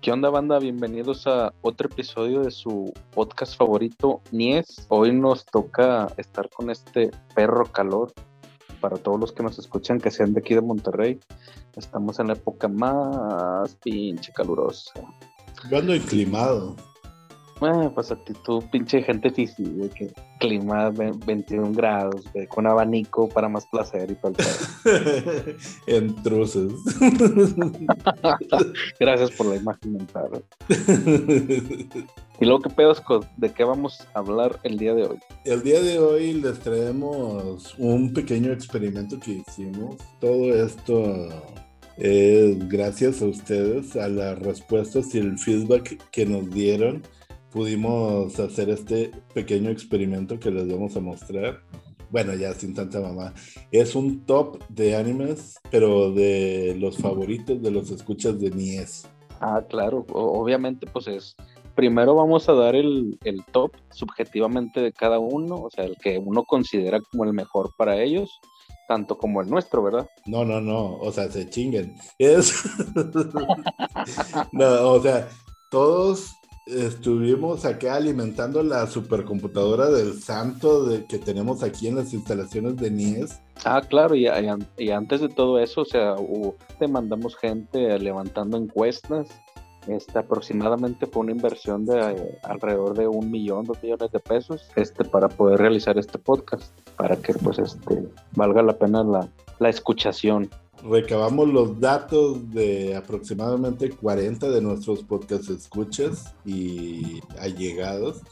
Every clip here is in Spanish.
¿Qué onda, banda? Bienvenidos a otro episodio de su podcast favorito, Nies. Hoy nos toca estar con este perro calor. Para todos los que nos escuchan, que sean de aquí de Monterrey, estamos en la época más pinche calurosa. Yo ando. Bueno, pues a ti tú, pinche gente física, güey, que clima ve- 21 grados, güey, con abanico para más placer y tal. Entruces. Gracias por la imagen mental. Y luego, ¿qué pedos de qué vamos a hablar el día de hoy? El día de hoy les traemos un pequeño experimento que hicimos. Todo esto es gracias a ustedes, a las respuestas y el feedback que nos dieron. Pudimos hacer este pequeño experimento que les vamos a mostrar. Bueno, ya sin tanta mamá. Es un top de animes, pero de los favoritos de los escuchas de Nies. Ah, claro, o- obviamente, pues es. Primero vamos a dar el, el top subjetivamente de cada uno, o sea, el que uno considera como el mejor para ellos, tanto como el nuestro, ¿verdad? No, no, no, o sea, se chinguen. Es... no, o sea, todos estuvimos acá alimentando la supercomputadora del santo de, que tenemos aquí en las instalaciones de Nies. Ah, claro, y, y an- y antes de todo eso, o sea, te mandamos gente levantando encuestas. Este, aproximadamente fue una inversión de eh, alrededor de un millón, dos millones de pesos, este, para poder realizar este podcast, para que pues este valga la pena la, la escuchación. Recabamos los datos de aproximadamente 40 de nuestros podcast escuchas y allegados.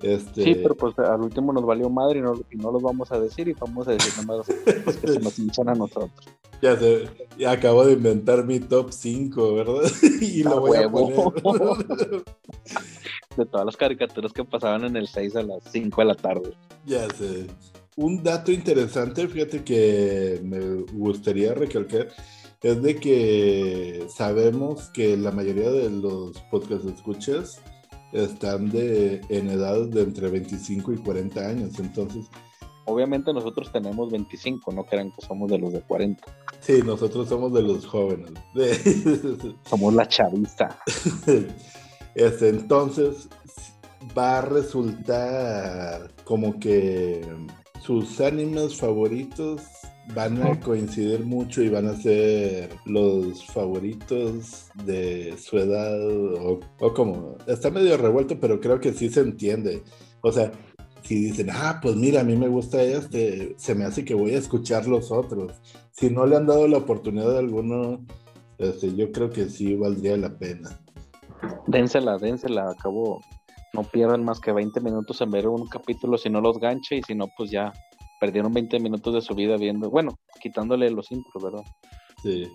Este, Sí, pero pues al último nos valió madre y no, y no los vamos a decir y vamos a decir nada más pues, que se nos hinchan a nosotros. Ya sé, ya acabo de inventar mi top 5, ¿verdad? y lo voy a poner. De todas las caricaturas que pasaban en el 6 a las 5 de la tarde. ya sé. Un dato interesante, fíjate que me gustaría recalcar, es de que sabemos que la mayoría de los podcast escuchas están de, en edades de entre 25 y 40 años. Entonces, Obviamente nosotros tenemos 25, no crean que somos de los de 40. sí, nosotros somos de los jóvenes. Somos la chaviza. Este, entonces va a resultar como que sus animes favoritos van a coincidir mucho y van a ser los favoritos de su edad o, o como está medio revuelto pero creo que sí se entiende. O sea si dicen ah pues mira a mí me gusta este se me hace que voy a escuchar los otros si no le han dado la oportunidad a alguno este, yo creo que sí valdría la pena. Dénsela, dénsela. Acabo, no pierdan más que 20 minutos en ver un capítulo si no los ganche y si no, pues ya perdieron 20 minutos de su vida viendo, bueno, quitándole los intros, ¿verdad? Sí.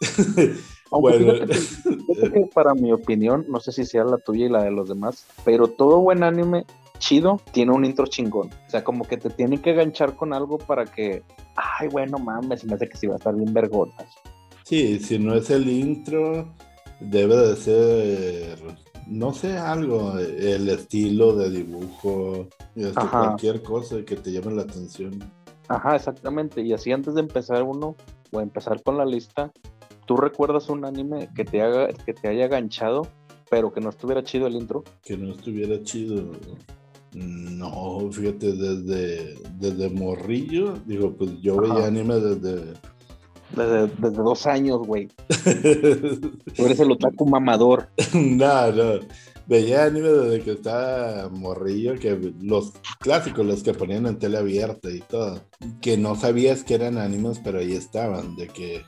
Aunque bueno, fíjate que- para mi opinión, no sé si sea la tuya y la de los demás, pero todo buen anime chido tiene un intro chingón. O sea, como que te tiene que ganchar con algo para que, ay, bueno, mames, me hace que sí va a estar bien vergotas. sí, si no es el intro, debe de ser, no sé, algo, el estilo de dibujo, este, cualquier cosa que te llame la atención. Ajá, exactamente. Y así antes de empezar uno, o empezar con la lista, ¿tú recuerdas un anime que te haga, que te haya ganchado, pero que no estuviera chido el intro? Que no estuviera chido. No, fíjate, desde, desde morrillo, digo, pues yo Ajá. veía anime desde... Desde, desde dos años, güey. Tú eres el otaku mamador. no, no. Veía anime desde que estaba morrillo, que los clásicos, los que ponían en tele abierta y todo. Que no sabías que eran animes, pero ahí estaban. De que,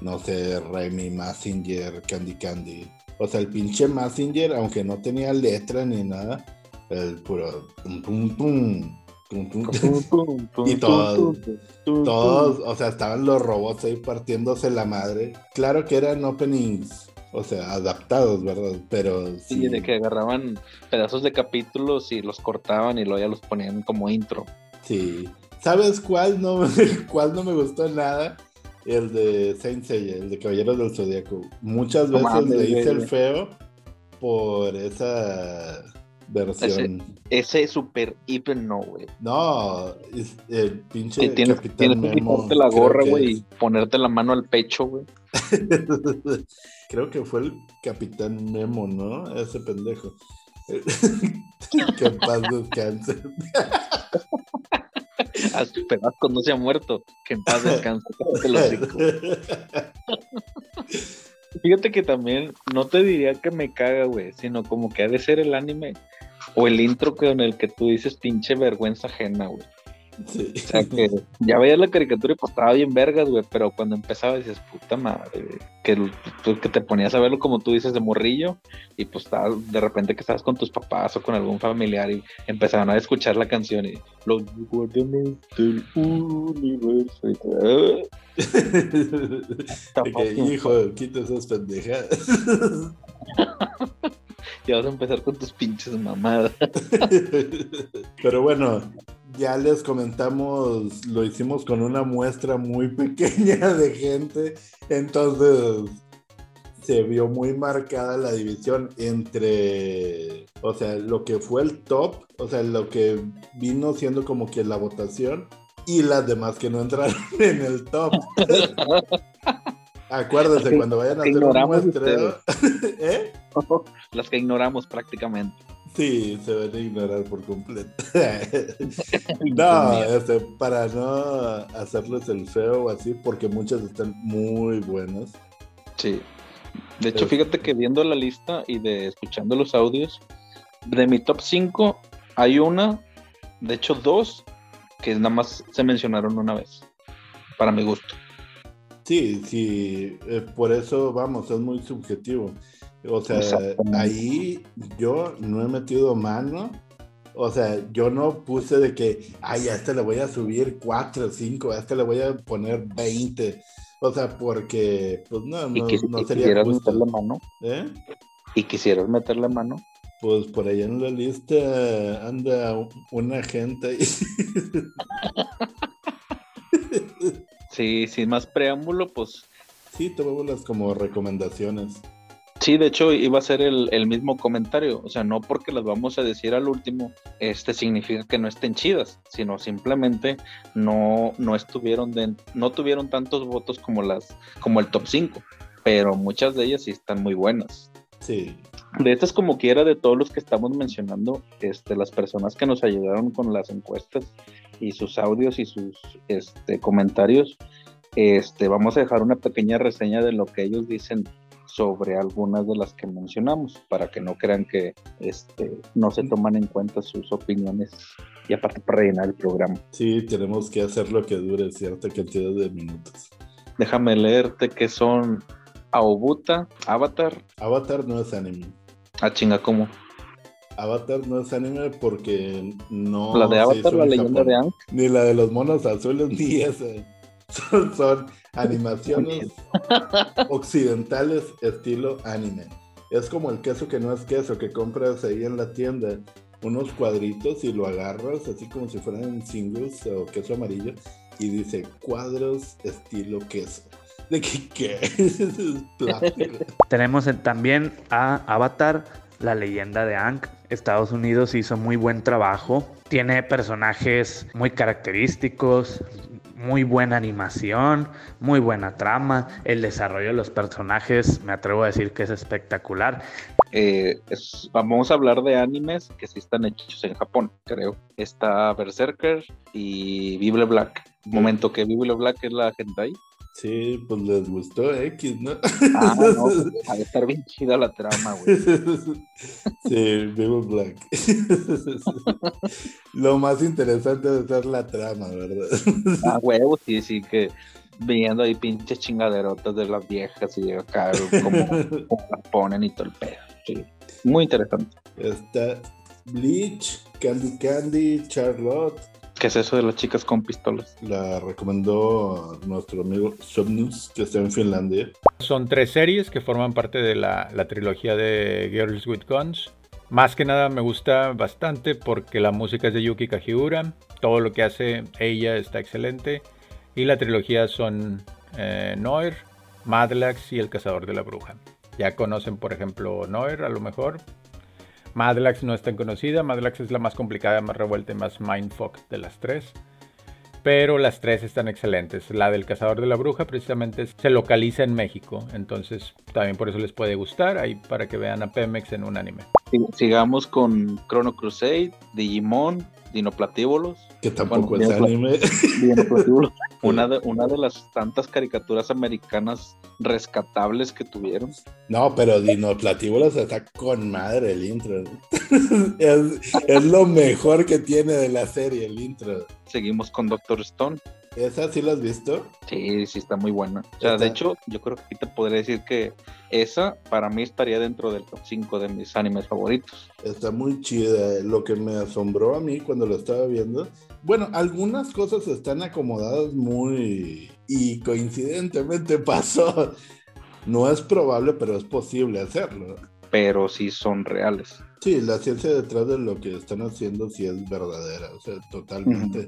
no sé, Remy, Massinger, Candy Candy. O sea, el pinche Massinger, aunque no tenía letra ni nada, el puro pum pum pum. Y todos- Todos, o sea, estaban los robots ahí partiéndose la madre. Claro que eran openings, o sea, adaptados, ¿verdad? Pero sí. Sí, de que agarraban pedazos de capítulos y los cortaban y luego ya los ponían como intro. Sí. ¿Sabes cuál no, cuál no me gustó nada? El de Saint Seiya, el de Caballeros del Zodíaco. Muchas veces le hice el feo por esa versión. Ese super hiper no, güey. No, es- el pinche Sí, tienes, tienes que quitarte la gorra, güey, y ponerte la mano al pecho, güey. Creo que fue el Capitán Memo, ¿no? Ese pendejo. que en paz descanse. Pero no se ha muerto. Que en paz descanse. Fíjate que también no te diría que me caga, güey, sino como que ha de ser el anime o el intro con el que tú dices pinche vergüenza ajena, güey. Sí. O sea que ya veías la caricatura y pues estaba bien vergas, güey, pero cuando empezaba dices, puta madre, que, que te ponías a verlo como tú dices de morrillo y pues estabas, de repente que estabas con tus papás o con algún familiar y empezaban a escuchar la canción y los guardianes del universo y todo. que, hijo, quita esas pendejadas. ya vas a empezar con tus pinches mamadas. Pero bueno, ya les comentamos, lo hicimos con una muestra muy pequeña de gente, entonces se vio muy marcada la división entre, o sea, lo que fue el top, o sea, lo que vino siendo como que la votación y las demás que no entraron en el top. Acuérdense, cuando vayan a hacer un muestreo. ¿Eh? Las que ignoramos prácticamente. Sí, se van a ignorar por completo. no, este, para no hacerles el feo o así, porque muchas están muy buenas. Sí. De hecho, fíjate que viendo la lista y de escuchando los audios, de mi top 5 hay una, de hecho dos, que nada más se mencionaron una vez, para mi gusto. Sí, sí, eh, por eso vamos, es muy subjetivo. O sea, ahí yo no he metido mano. O sea, yo no puse de que, ay, a este le voy a subir 4 o 5, a este le voy a poner 20. O sea, porque, pues no, no, no sería justo. meterle mano? ¿Eh? ¿Y quisieras meterle mano? Pues por ahí en la lista anda una gente ahí. Sí, sin más preámbulo, pues. Sí, las como recomendaciones. Sí, de hecho iba a ser el, mismo comentario, o sea, no porque las vamos a decir al último, este significa que no estén chidas, sino simplemente no, no estuvieron de, no tuvieron tantos votos como las, como el top 5, pero muchas de ellas sí están muy buenas. Sí. De estas como quiera, de todos los que estamos mencionando, este, las personas que nos ayudaron con las encuestas y sus audios y sus este, comentarios, este, vamos a dejar una pequeña reseña de lo que ellos dicen sobre algunas de las que mencionamos, para que no crean que este, no se toman en cuenta sus opiniones y aparte para rellenar el programa. Sí, tenemos que hacer lo que dure cierta cantidad de minutos. Déjame leerte que son Aobuta, Avatar. Avatar no es anime. Ah, chinga, ¿cómo? Avatar no es anime porque no. La de Avatar, la leyenda de Ang. Ni la de los monos azules, ni ese. Son, animaciones occidentales estilo anime. Es como el queso que no es queso, que compras ahí en la tienda unos cuadritos y lo agarras así como si fueran singles o queso amarillo y dice cuadros estilo queso. ¿De qué? qué? Tenemos también a Avatar la leyenda de Ankh. Estados Unidos hizo muy buen trabajo. Tiene personajes muy característicos, muy buena animación, muy buena trama. El desarrollo de los personajes, me atrevo a decir que es espectacular. Eh, vamos a hablar de animes que sí están hechos en Japón, creo. Está Berserker y Bible Black. Momento que Bible Black es la gente ahí. Sí, pues les gustó X, ¿no? Ah, no, pues, a estar bien chida la trama, güey. Sí, Vivo Black. Lo más interesante de ser la trama, ¿verdad? Ah, huevo, sí, sí, que viendo ahí pinches chingaderotas de las viejas y acá como, como las ponen y todo el pedo. Sí, muy interesante. Está Bleach, Candy Candy, Charlotte, ¿Qué es eso de las chicas con pistolas? La recomendó nuestro amigo Subnus, que está en Finlandia. Son tres series que forman parte de la, trilogía de Girls with Guns. Más que nada me gusta bastante porque la música es de Yuki Kajiura, todo lo que hace ella está excelente y la trilogía son eh, Noir, Madlax y El Cazador de la Bruja. Ya conocen por ejemplo Noir a lo mejor, Madlax no es tan conocida, Madlax es la más complicada, más revuelta y más mindfuck de las tres. pero las tres están excelentes. La del Cazador de la Bruja precisamente se localiza en México, entonces también por eso les puede gustar, ahí para que vean a Pemex en un anime. Sigamos con Chrono Crusade, Digimon, Dinoplatíbulos. Que tampoco es anime. una, de, una de las tantas caricaturas americanas rescatables que tuvieron. No, pero Dinoplatíbulos está con madre el intro. es, es lo mejor que tiene de la serie el intro. Seguimos con Doctor Stone. ¿Esa sí la has visto? Sí, sí está muy buena. O sea, de hecho, yo creo que aquí te podría decir que esa para mí estaría dentro del top 5 de mis animes favoritos. Está muy chida. Lo que me asombró a mí cuando lo estaba viendo, bueno, algunas cosas están acomodadas muy... y coincidentemente pasó. No es probable, pero es posible hacerlo. Pero sí son reales. Sí, la ciencia detrás de lo que están haciendo sí es verdadera, o sea, totalmente.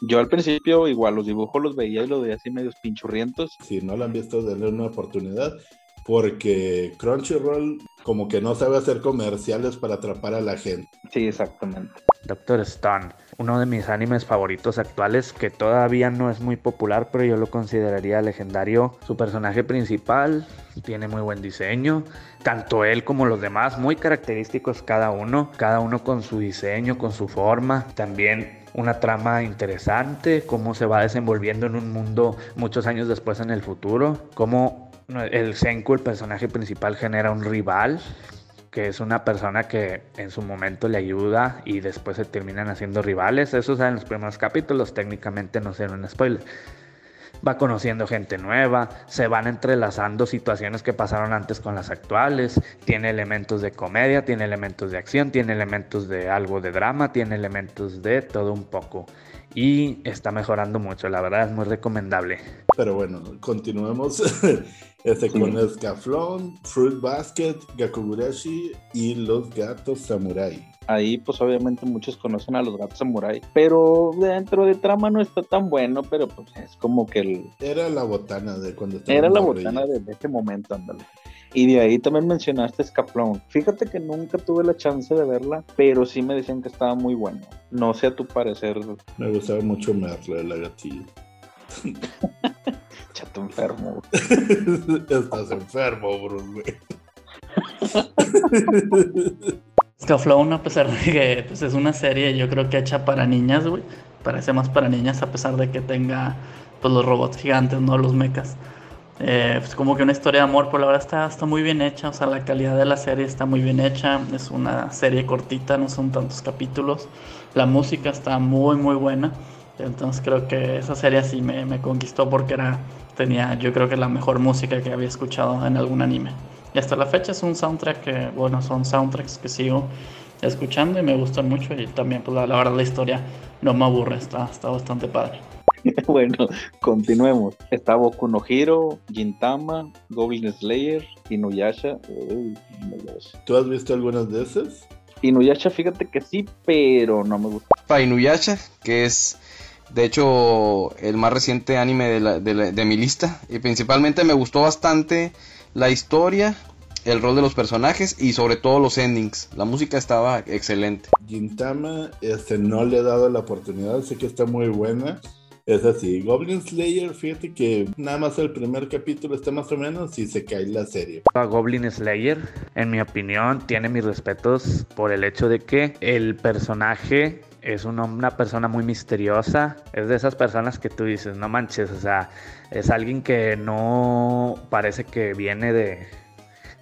Yo al principio igual los dibujos los veía y los veía así medios pinchurrientos. Si no lo han visto, denle una oportunidad porque Crunchyroll como que no sabe hacer comerciales para atrapar a la gente. Sí, exactamente. Doctor Stone, uno de mis animes favoritos actuales que todavía no es muy popular, pero yo lo consideraría legendario. Su personaje principal tiene muy buen diseño, tanto él como los demás, muy característicos cada uno, cada uno con su diseño, con su forma. También una trama interesante, cómo se va desenvolviendo en un mundo muchos años después en el futuro, cómo el Senku, el personaje principal, genera un rival que es una persona que en su momento le ayuda y después se terminan haciendo rivales. Eso en los primeros capítulos, técnicamente no será un spoiler va conociendo gente nueva, se van entrelazando situaciones que pasaron antes con las actuales, tiene elementos de comedia, tiene elementos de acción, tiene elementos de algo de drama, tiene elementos de todo un poco. Y está mejorando mucho, la verdad es muy recomendable. Pero bueno, continuemos este, con Escaflón, Fruit Basket, Gakugurashi y Los Gatos Samurai. Ahí pues obviamente muchos conocen a los gatos samurai, pero dentro de trama no está tan bueno, pero pues es como que el... Era la botana de cuando estaba Era la botana de, ese momento, ándale. Y de ahí también mencionaste Escaflón. Fíjate que nunca tuve la chance de verla, pero sí me decían que estaba muy bueno. No sé a tu parecer. Me gustaba mucho Merle, la gatilla. Chato enfermo. Estás enfermo, Bruce. Scaflown, a pesar de que pues, es una serie, yo creo que hecha para niñas, güey. Parece más para niñas, a pesar de que tenga pues, los robots gigantes, no los mechas. Eh, pues como que una historia de amor, por la verdad está, está muy bien hecha, o sea, la calidad de la serie está muy bien hecha, es una serie cortita, no son tantos capítulos, la música está muy muy buena, entonces creo que esa serie sí me, me conquistó porque era, tenía yo creo que la mejor música que había escuchado en algún anime. Y hasta la fecha es un soundtrack que, bueno, son soundtracks que sigo escuchando y me gustan mucho y también, pues la, verdad, la historia no me aburre, está, está bastante padre. bueno, continuemos. Está Boku no Hero, Gintama, Goblin Slayer, Inuyasha. ¿Tú has visto algunas de esas? Inuyasha, fíjate que sí, pero no me gusta. Para Inuyasha, que es de hecho el más reciente anime de, de, de mi lista, y principalmente me gustó bastante la historia, el rol de los personajes y sobre todo los endings. La música estaba excelente. Gintama, este, no le he dado la oportunidad, sé que está muy buena. Es así, Goblin Slayer, fíjate que nada más el primer capítulo está más o menos y se cae la serie. Goblin Slayer, en mi opinión, tiene mis respetos por el hecho de que el personaje es una, una, persona muy misteriosa. Es de esas personas que tú dices, no manches, o sea, es alguien que no parece que viene de,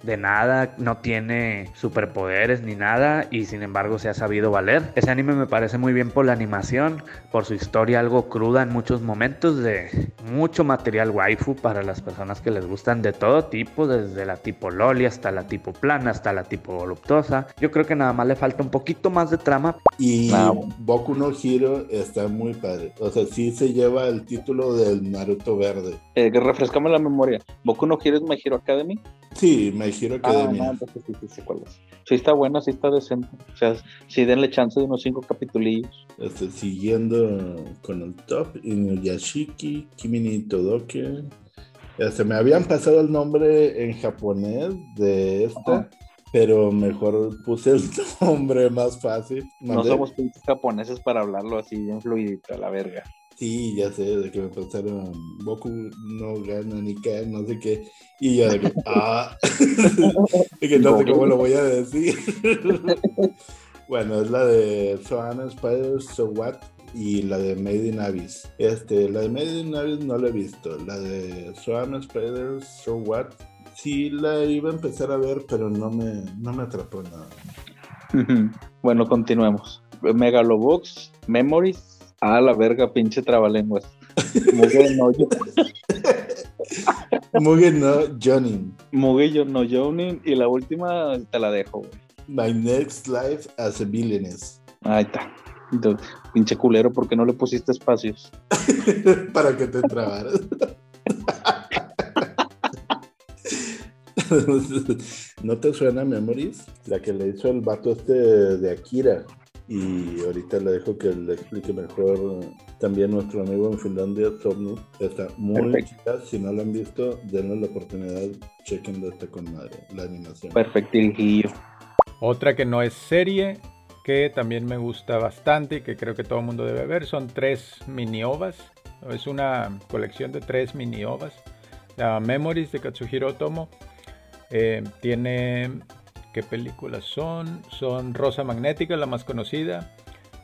de nada, no tiene superpoderes ni nada y sin embargo se ha sabido valer. Ese anime me parece muy bien por la animación, por su historia algo cruda en muchos momentos, de mucho material waifu para las personas que les gustan de todo tipo, desde la tipo loli hasta la tipo plana, hasta la tipo voluptuosa. Yo creo que nada más le falta un poquito más de trama. Y Boku no Hiro está muy padre. O sea, sí se lleva el título del Naruto verde. Eh, refrescame la memoria. ¿Boku no Hiro es My Hero Academy? Sí, My Hero ah, sí, sí, sí, cuál es. Sí está buena, sí está decente. O sea, sí denle chance de unos cinco capitulillos. Este, siguiendo con el top, Inuyashiki, Kimi Todoke. Este, me habían pasado el nombre en japonés de esta, pero mejor puse el nombre más fácil. No somos japoneses para hablarlo así bien fluidito, a la verga. Sí, ya sé, de que me pasaron Boku no gana ni qué, no sé qué. Y yo de que, ah, de que no sé cómo lo voy a decir. bueno, es la de Soana Spiders, So What, y la de Made in Abyss. Este, la de Made in Abyss no la he visto. La de Soana Spiders, So What, sí la iba a empezar a ver, pero no me, no me atrapó nada. bueno, continuemos. Megalobox, Memories, Ah, la verga, pinche trabalenguas. Mugen no Mugen no Jonin. Mugen no Jonin. Y la última te la dejo, güey. My next life as a villainess. Ahí está. Entonces, pinche culero, ¿por qué no le pusiste espacios? Para que te trabaras. ¿No te suena Memories? La que le hizo el vato este de Akira y ahorita le dejo que le explique mejor también nuestro amigo en Finlandia, Tomnu. Está muy chida. Si no lo han visto, denle la oportunidad, chequenlo, está con madre, la animación. Perfectillo. Otra que no es serie, que también me gusta bastante y que creo que todo el mundo debe ver, son tres mini ovas. Es una colección de tres mini ovas. La Memories de Katsuhiro Tomo. Eh, tiene ¿Qué películas son? Son Rosa Magnética, la más conocida,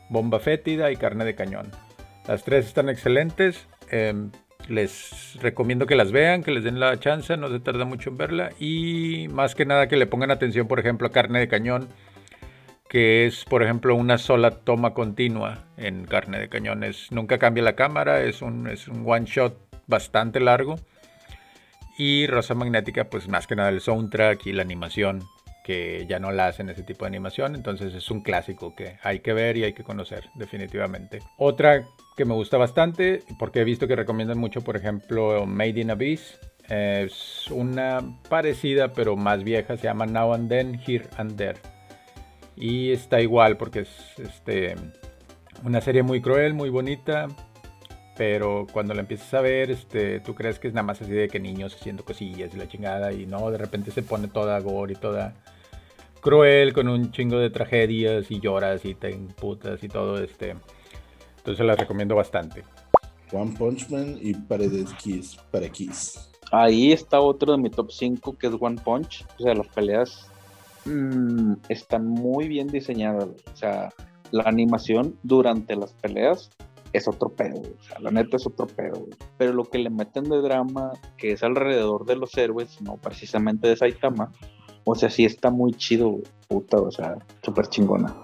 Bomba Fétida y Carne de Cañón. Las tres están excelentes. Em, les recomiendo que las vean, que les den la chance, no se tarda mucho en verla. Y más que nada que le pongan atención, por ejemplo, a Carne de Cañón, que es, por ejemplo, una sola toma continua en Carne de Cañón. nunca cambia la cámara, es un, es un one shot bastante largo. Y Rosa Magnética, pues más que nada el soundtrack y la animación que ya no la hacen ese tipo de animación, entonces es un clásico que hay que ver y hay que conocer definitivamente. Otra que me gusta bastante, porque he visto que recomiendan mucho, por ejemplo, Made in Abyss, es una parecida pero más vieja, se llama Now and Then, Here and There. Y está igual porque es este, una serie muy cruel, muy bonita, pero cuando la empiezas a ver, este, tú crees que es nada más así de que niños haciendo cosillas y la chingada, y no, de repente se pone toda gore y toda cruel, con un chingo de tragedias, y lloras y te imputas y todo, este. Entonces la recomiendo bastante. One Punch Man y Paredes Kiss para Kiss. Ahí está otro de mi top 5 que es One Punch. O sea, las peleas mm, están muy bien diseñadas. O sea, la animación durante las peleas es otro pedo, o sea, la neta es otro pedo, Pero lo que le meten de drama, que es alrededor de los héroes, no precisamente de Saitama, o sea, sí está muy chido, puta, o sea, súper chingona.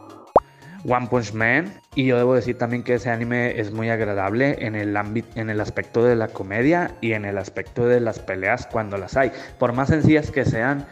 One Punch Man. Y yo debo decir también que ese anime es muy agradable en el ámbito, en el aspecto de la comedia y en el aspecto de las peleas cuando las hay. Por más sencillas que sean,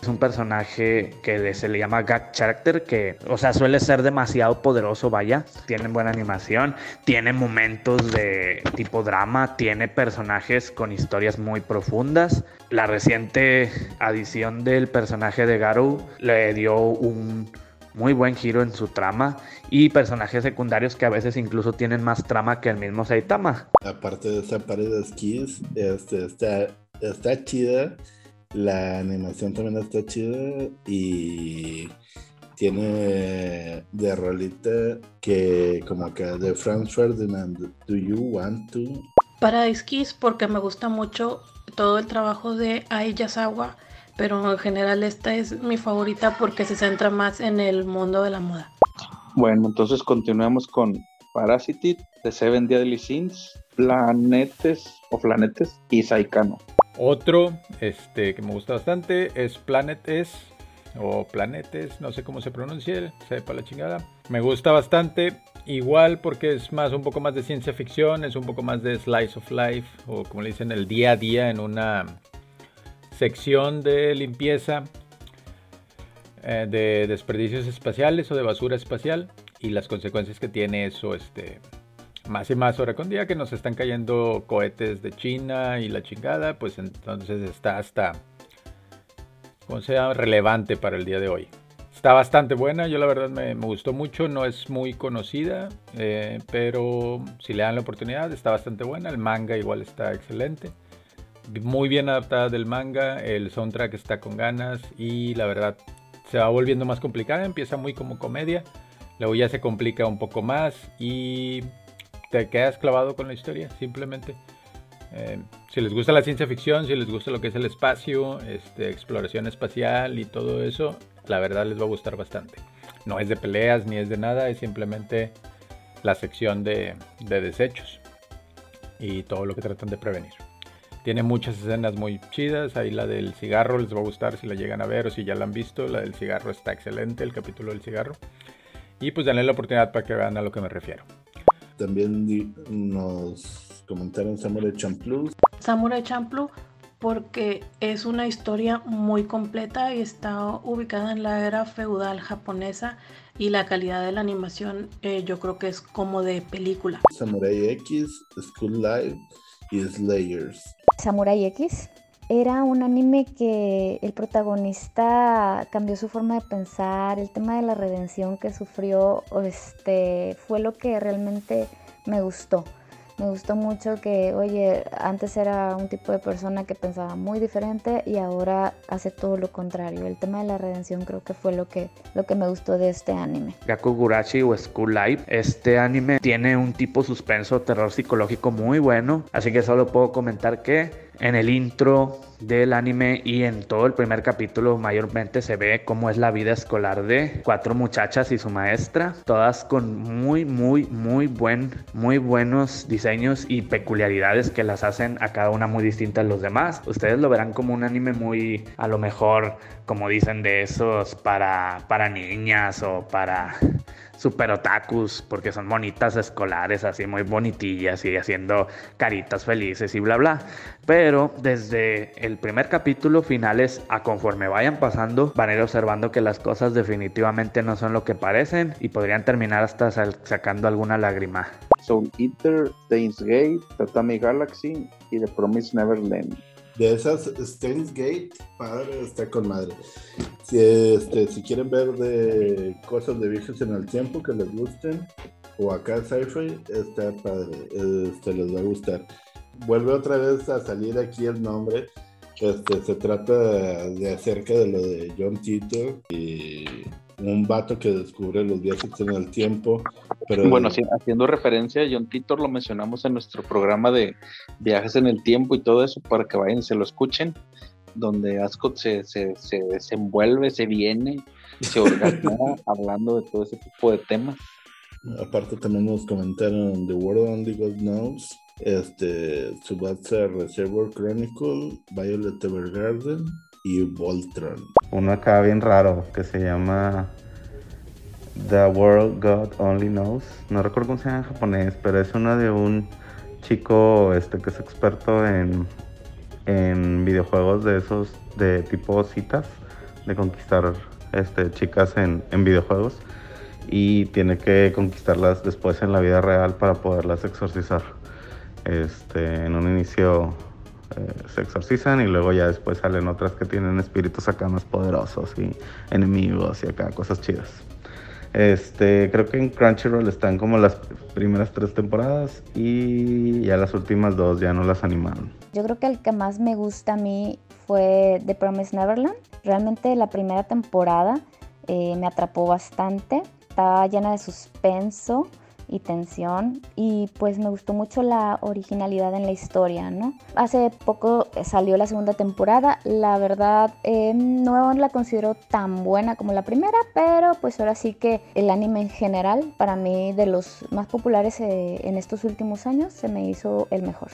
es un personaje que se le llama Gag Character, que, o sea, suele ser demasiado poderoso, vaya. Tiene buena animación, tiene momentos de tipo drama, tiene personajes con historias muy profundas. La reciente adición del personaje de Garou le dio un muy buen giro en su trama y personajes secundarios que a veces incluso tienen más trama que el mismo Saitama. Aparte de esa pared de skis, este, está, está chida la animación también está chida y tiene de rolita que como que de Franz Ferdinand, Do You Want To? Para Kiss porque me gusta mucho todo el trabajo de Ai Yasawa, pero en general esta es mi favorita porque se centra más en el mundo de la moda. Bueno, entonces continuamos con Parasite, The Seven Deadly Sins, Planetes o Planetes y Saikano. Otro este, que me gusta bastante es Planet S o Planetes, no sé cómo se pronuncia, sepa la chingada. Me gusta bastante, igual porque es más un poco más de ciencia ficción, es un poco más de slice of life o como le dicen el día a día en una sección de limpieza eh, de desperdicios espaciales o de basura espacial y las consecuencias que tiene eso este más y más. Hora con día que nos están cayendo cohetes de China y la chingada, pues entonces está hasta, como sea, relevante para el día de hoy. Está bastante buena, yo la verdad me, gustó mucho, no es muy conocida, eh, pero si le dan la oportunidad está bastante buena, el manga igual está excelente, muy bien adaptada del manga, el soundtrack está con ganas y la verdad se va volviendo más complicada, empieza muy como comedia, luego ya se complica un poco más y te quedas clavado con la historia, simplemente. Eh, si les gusta la ciencia ficción, si les gusta lo que es el espacio, este, exploración espacial y todo eso, la verdad les va a gustar bastante. No es de peleas ni es de nada, es simplemente la sección de, de desechos y todo lo que tratan de prevenir. Tiene muchas escenas muy chidas. Ahí la del cigarro les va a gustar si la llegan a ver o si ya la han visto. La del cigarro está excelente, el capítulo del cigarro. Y pues denle la oportunidad para que vean a lo que me refiero. También nos comentaron Samurai Champloo. Samurai Champloo porque es una historia muy completa y está ubicada en la era feudal japonesa y la calidad de la animación eh, yo creo que es como de película. Samurai X, School Live y Slayers. Samurai X era un anime que el protagonista cambió su forma de pensar, el tema de la redención que sufrió, este, fue lo que realmente me gustó. Me gustó mucho que, oye, antes era un tipo de persona que pensaba muy diferente y ahora hace todo lo contrario. El tema de la redención creo que fue lo que, lo que me gustó de este anime. Gakugurashi o School Life. Este anime tiene un tipo suspenso, terror psicológico muy bueno. Así que solo puedo comentar que en el intro del anime y en todo el primer capítulo mayormente se ve cómo es la vida escolar de cuatro muchachas y su maestra, todas con muy muy muy buen muy buenos diseños y peculiaridades que las hacen a cada una muy distinta a los demás. Ustedes lo verán como un anime muy a lo mejor como dicen de esos para para niñas o para super otakus, porque son monitas escolares, así muy bonitillas y haciendo caritas felices y bla bla. Pero desde el primer capítulo finales a conforme vayan pasando, van a ir observando que las cosas definitivamente no son lo que parecen y podrían terminar hasta sacando alguna lágrima. Soul Eater, Steins Gate, Tatami Galaxy y The Promise Neverland de esas Steins Gate, padre, está con madre. Si, este, si quieren ver de cosas de viajes en el tiempo que les gusten, o acá sci-fi, está padre, este, les va a gustar. Vuelve otra vez a salir aquí el nombre. Este, se trata de acerca de lo de John Tito y un vato que descubre los viajes en el tiempo. Pero... Bueno, haciendo referencia a John Titor, lo mencionamos en nuestro programa de viajes en el tiempo y todo eso, para que vayan y se lo escuchen, donde Ascot se, se, se desenvuelve, se viene, se organiza hablando de todo ese tipo de temas. Aparte también nos comentaron The World Only God Knows, este, Subatsa Reservoir Chronicle, Violet Evergarden, y Voltron. Uno acá bien raro que se llama The World God Only Knows. No recuerdo cómo se llama en japonés, pero es uno de un chico este, que es experto en, en videojuegos de esos de tipo citas, de conquistar este, chicas en, en videojuegos y tiene que conquistarlas después en la vida real para poderlas exorcizar. Este, en un inicio eh, se exorcizan y luego ya después salen otras que tienen espíritus acá más poderosos y enemigos y acá cosas chidas. Este, creo que en Crunchyroll están como las primeras tres temporadas y ya las últimas dos ya no las animaron. Yo creo que el que más me gusta a mí fue The Promise Neverland. Realmente la primera temporada eh, me atrapó bastante. Está llena de suspenso y tensión y pues me gustó mucho la originalidad en la historia, ¿no? Hace poco salió la segunda temporada, la verdad eh, no la considero tan buena como la primera, pero pues ahora sí que el anime en general, para mí de los más populares eh, en estos últimos años, se me hizo el mejor.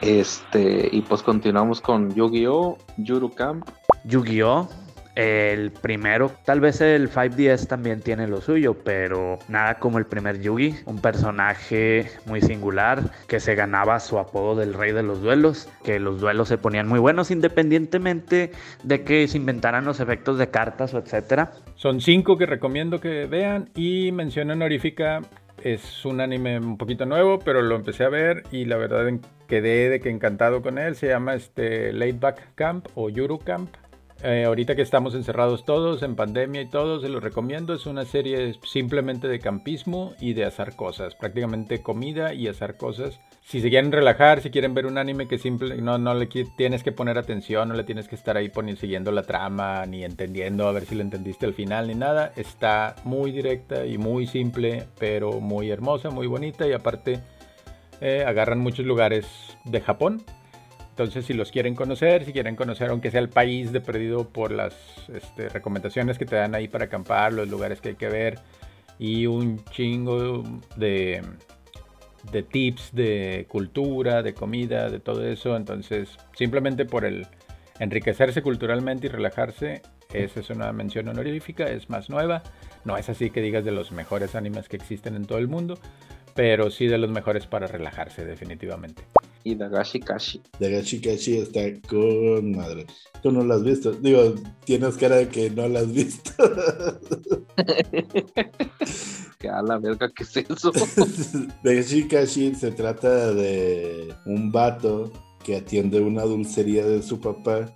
Este, y pues continuamos con Yu-Gi-Oh! Yuru Camp. Yu-Gi-Oh! El primero, tal vez el 5DS también tiene lo suyo, pero nada como el primer Yugi, un personaje muy singular que se ganaba su apodo del rey de los duelos, que los duelos se ponían muy buenos independientemente de que se inventaran los efectos de cartas o etcétera. Son cinco que recomiendo que vean y mención honorífica es un anime un poquito nuevo, pero lo empecé a ver y la verdad quedé de que encantado con él. Se llama este Late Back Camp o Yuru Camp eh, ahorita que estamos encerrados todos en pandemia y todo, se lo recomiendo. Es una serie simplemente de campismo y de hacer cosas, prácticamente comida y hacer cosas. Si se quieren relajar, si quieren ver un anime que simple, no, no le tienes que poner atención, no le tienes que estar ahí poniendo, siguiendo la trama, ni entendiendo a ver si lo entendiste al final, ni nada. Está muy directa y muy simple, pero muy hermosa, muy bonita y aparte eh, agarran muchos lugares de Japón. Entonces, si los quieren conocer, si quieren conocer, aunque sea el país de perdido por las este, recomendaciones que te dan ahí para acampar, los lugares que hay que ver y un chingo de, de tips de cultura, de comida, de todo eso. Entonces, simplemente por el enriquecerse culturalmente y relajarse, esa es una mención honorífica, es más nueva. No es así que digas de los mejores animes que existen en todo el mundo, pero sí de los mejores para relajarse, definitivamente. Y Dagashi Kashi. Dagashi Kashi está con madre. Tú no lo has visto. Digo, tienes cara de que no lo has visto. que a la verga, ¿qué es eso? Dagashi Kashi se trata de un vato que atiende una dulcería de su papá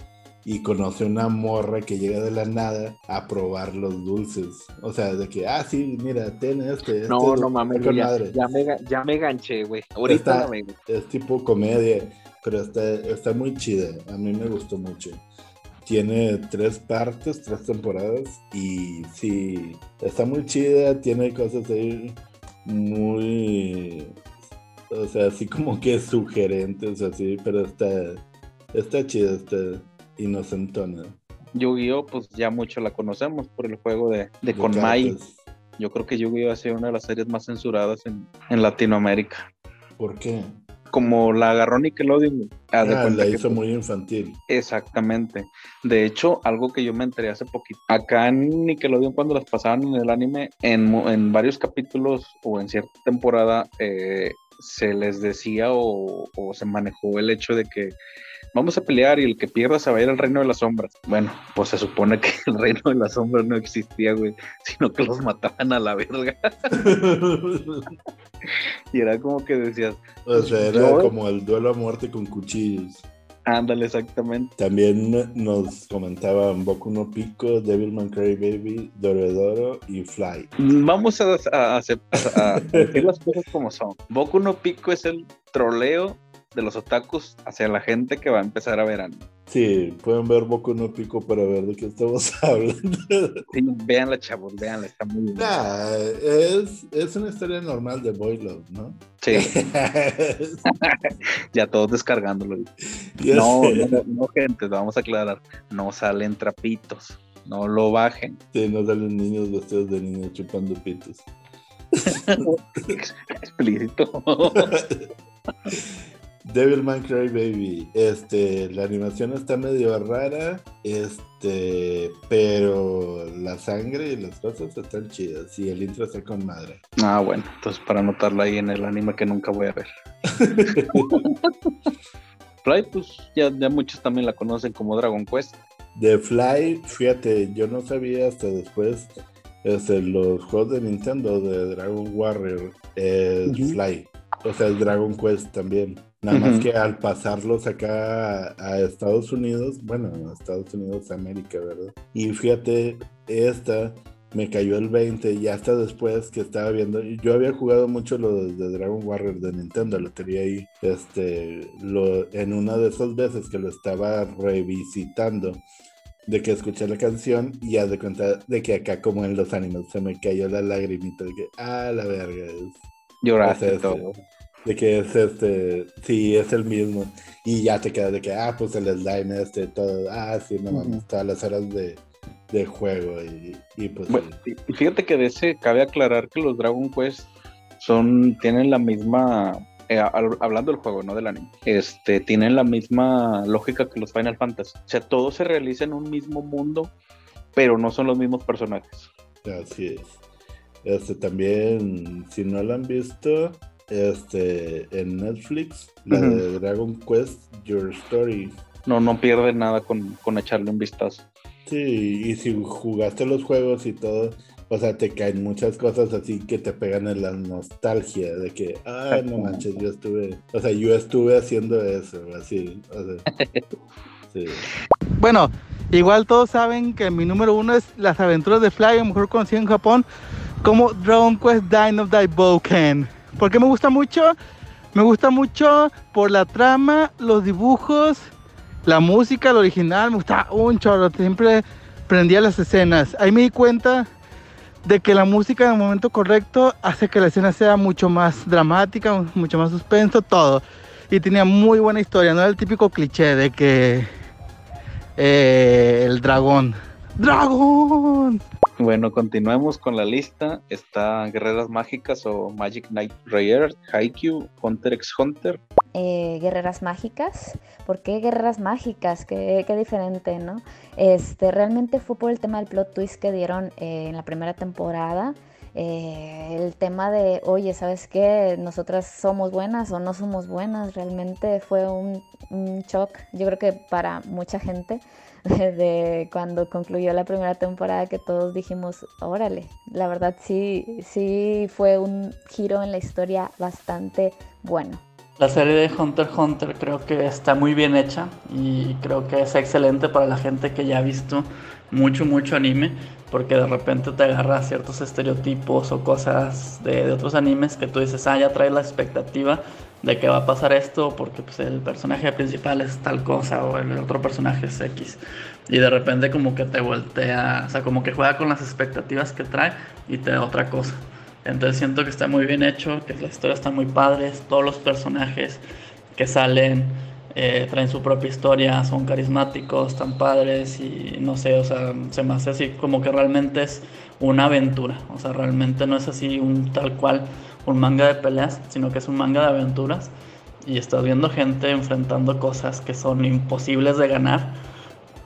y conoce una morra que llega de la nada a probar los dulces. O sea, de que, ah, sí, mira, ten este. este no, no mames, ya, ya, me, ya me ganché, güey. Ahorita está, me... Es tipo comedia, pero está, está muy chida. A mí me gustó mucho. Tiene tres partes, tres temporadas y sí, está muy chida, tiene cosas ahí muy, o sea, así como que sugerentes, así, pero está, está chida, está, inocentona. Yu-Gi-Oh, pues ya mucho la conocemos por el juego de, de, Conmai. Yo creo que Yu-Gi-Oh ha sido una de las series más censuradas en, en Latinoamérica. ¿Por qué? Como la agarró Nickelodeon. Ah, la hizo muy infantil. Exactamente. De hecho, algo que yo me enteré hace poquito. Acá en Nickelodeon, cuando las pasaban en el anime, en, en varios capítulos o en cierta temporada, eh, se les decía o, o se manejó el hecho de que vamos a pelear y el que pierda se va a ir al reino de las sombras. Bueno, pues se supone que el reino de las sombras no existía, güey, sino que los mataban a la verga. y era como que decías. O sea, era como el duelo a muerte con cuchillos. Ándale, exactamente. También nos comentaban Boku no Pico, Devilman Crybaby, Doredoro y Fly. Vamos a, a, a decir las cosas como son. Boku no Pico es el troleo de los otakus hacia la gente que va a empezar a ver anime. Sí, pueden ver Boku no Pico para ver de qué estamos hablando. Sí, véanla, chavos, véanla, está muy bien. es, es una historia normal de Boy Love, ¿no? Sí. ya todos descargándolo. No, no, no, gente, vamos a aclarar, no salen trapitos, no lo bajen. Sí, no salen niños vestidos de niños chupando pitos. Explícito. Devilman Crybaby, este, la animación está medio rara, este, pero la sangre y las cosas están chidas y el intro está con madre. Ah, bueno, entonces para anotarla ahí en el anime que nunca voy a ver. Fly, pues ya, ya muchos también la conocen como Dragon Quest. De Fly, fíjate, yo no sabía hasta después, este, los juegos de Nintendo de Dragon Warrior es Fly, o sea, el Dragon Quest también. Nada más que al pasarlos acá a, Estados Unidos, bueno, a Estados Unidos América, ¿verdad? Y fíjate, esta me cayó el 20 y hasta después que estaba viendo, yo había jugado mucho lo de Dragon Warrior de Nintendo, lo tenía ahí, este, lo, en una de esas veces que lo estaba revisitando, de que escuché la canción y ya de cuenta de que acá como en los ánimos se me cayó la lagrimita de que, ah, la verga. Es, Lloraste todo de que es este, sí, es el mismo. Y ya te quedas de que, ah, pues el slime este, todo, ah, sí, no mames, todas las horas de, de juego. Y, y pues. Bueno, y fíjate que de ese cabe aclarar que los Dragon Quest son, tienen la misma. Eh, hablando del juego, no del anime, este, tienen la misma lógica que los Final Fantasy. O sea, todo se realiza en un mismo mundo, pero no son los mismos personajes. Así es. Este también, si no lo han visto, este, en Netflix, la de Dragon Quest Your Story. No, no pierde nada con, con, echarle un vistazo. Sí, y si jugaste los juegos y todo, o sea, te caen muchas cosas así que te pegan en la nostalgia de que, ay, no manches, yo estuve, o sea, yo estuve haciendo eso, así, o sea, sí. Bueno, igual todos saben que mi número uno es Las aventuras de Fly, mejor conocido en Japón como Dragon Quest Dine of Boken. ¿Por qué me gusta mucho? Me gusta mucho por la trama, los dibujos, la música, el original. Me gusta un chorro. Siempre prendía las escenas. Ahí me di cuenta de que la música en el momento correcto hace que la escena sea mucho más dramática, mucho más suspenso, todo. Y tenía muy buena historia, no era el típico cliché de que eh, el dragón. ¡Dragón! Bueno, continuemos con la lista. Está Guerreras Mágicas o Magic Knight Rayer, Haikyuu, Hunter x Hunter. Eh, guerreras mágicas. ¿Por qué guerreras mágicas? Qué, qué, diferente, ¿no? Este, realmente fue por el tema del plot twist que dieron eh, en la primera temporada. Eh, el tema de, oye, ¿sabes qué? Nosotras somos buenas o no somos buenas. Realmente fue un, un shock, yo creo que para mucha gente de cuando concluyó la primera temporada que todos dijimos, órale, la verdad sí, sí fue un giro en la historia bastante bueno. La serie de Hunter x Hunter creo que está muy bien hecha y creo que es excelente para la gente que ya ha visto mucho, mucho anime, porque de repente te agarra ciertos estereotipos o cosas de, de otros animes que tú dices, ah, ya traes la expectativa de que va a pasar esto porque pues, el personaje principal es tal cosa o el otro personaje es X. Y de repente como que te voltea, o sea, como que juega con las expectativas que trae y te da otra cosa. Entonces siento que está muy bien hecho, que la historia está muy padre, todos los personajes que salen eh, traen su propia historia, son carismáticos, están padres y no sé, o sea, se me hace así como que realmente es una aventura, o sea, realmente no es así un tal cual un manga de peleas, sino que es un manga de aventuras y estás viendo gente enfrentando cosas que son imposibles de ganar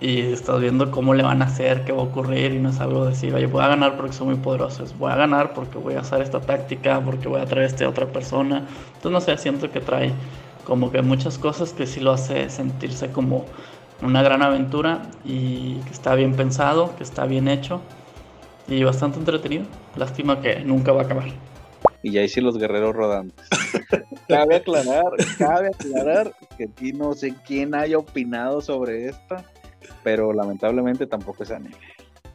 y estás viendo cómo le van a hacer, qué va a ocurrir y no es algo de decir, oye, voy a ganar porque soy muy poderoso, voy a ganar porque voy a hacer esta táctica, porque voy a traer a esta otra persona. Entonces, no sé, siento que trae como que muchas cosas que sí lo hace sentirse como una gran aventura y que está bien pensado, que está bien hecho y bastante entretenido. Lástima que nunca va a acabar y ya hice los guerreros rodantes. cabe aclarar, cabe aclarar que aquí no sé quién haya opinado sobre esta, pero lamentablemente tampoco es anime.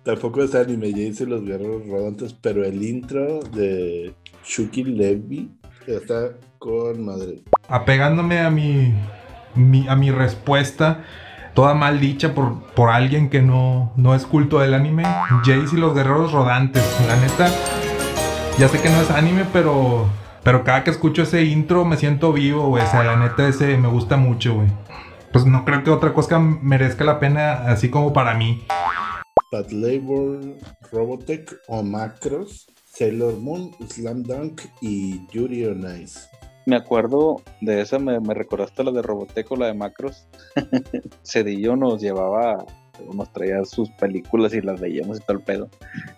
Tampoco es anime, ya hice los guerreros rodantes, pero el intro de Shuki Levy está con madre. Apegándome a mi, mi, a mi respuesta, toda mal dicha por, por alguien que no, no es culto del anime, Jace y los guerreros rodantes. La neta, ya sé que no es anime, pero. Pero cada que escucho ese intro me siento vivo, güey. O sea, la neta ese me gusta mucho, güey. Pues no creo que otra cosa merezca la pena así como para mí. Bad Labor, Robotech o Macros, Sailor Moon, Slam Dunk y Yuri on Ice. Me acuerdo de esa, me, me recordaste la de Robotech o la de Macros. Cedillo nos llevaba nos traía sus películas y las veíamos y todo el pedo.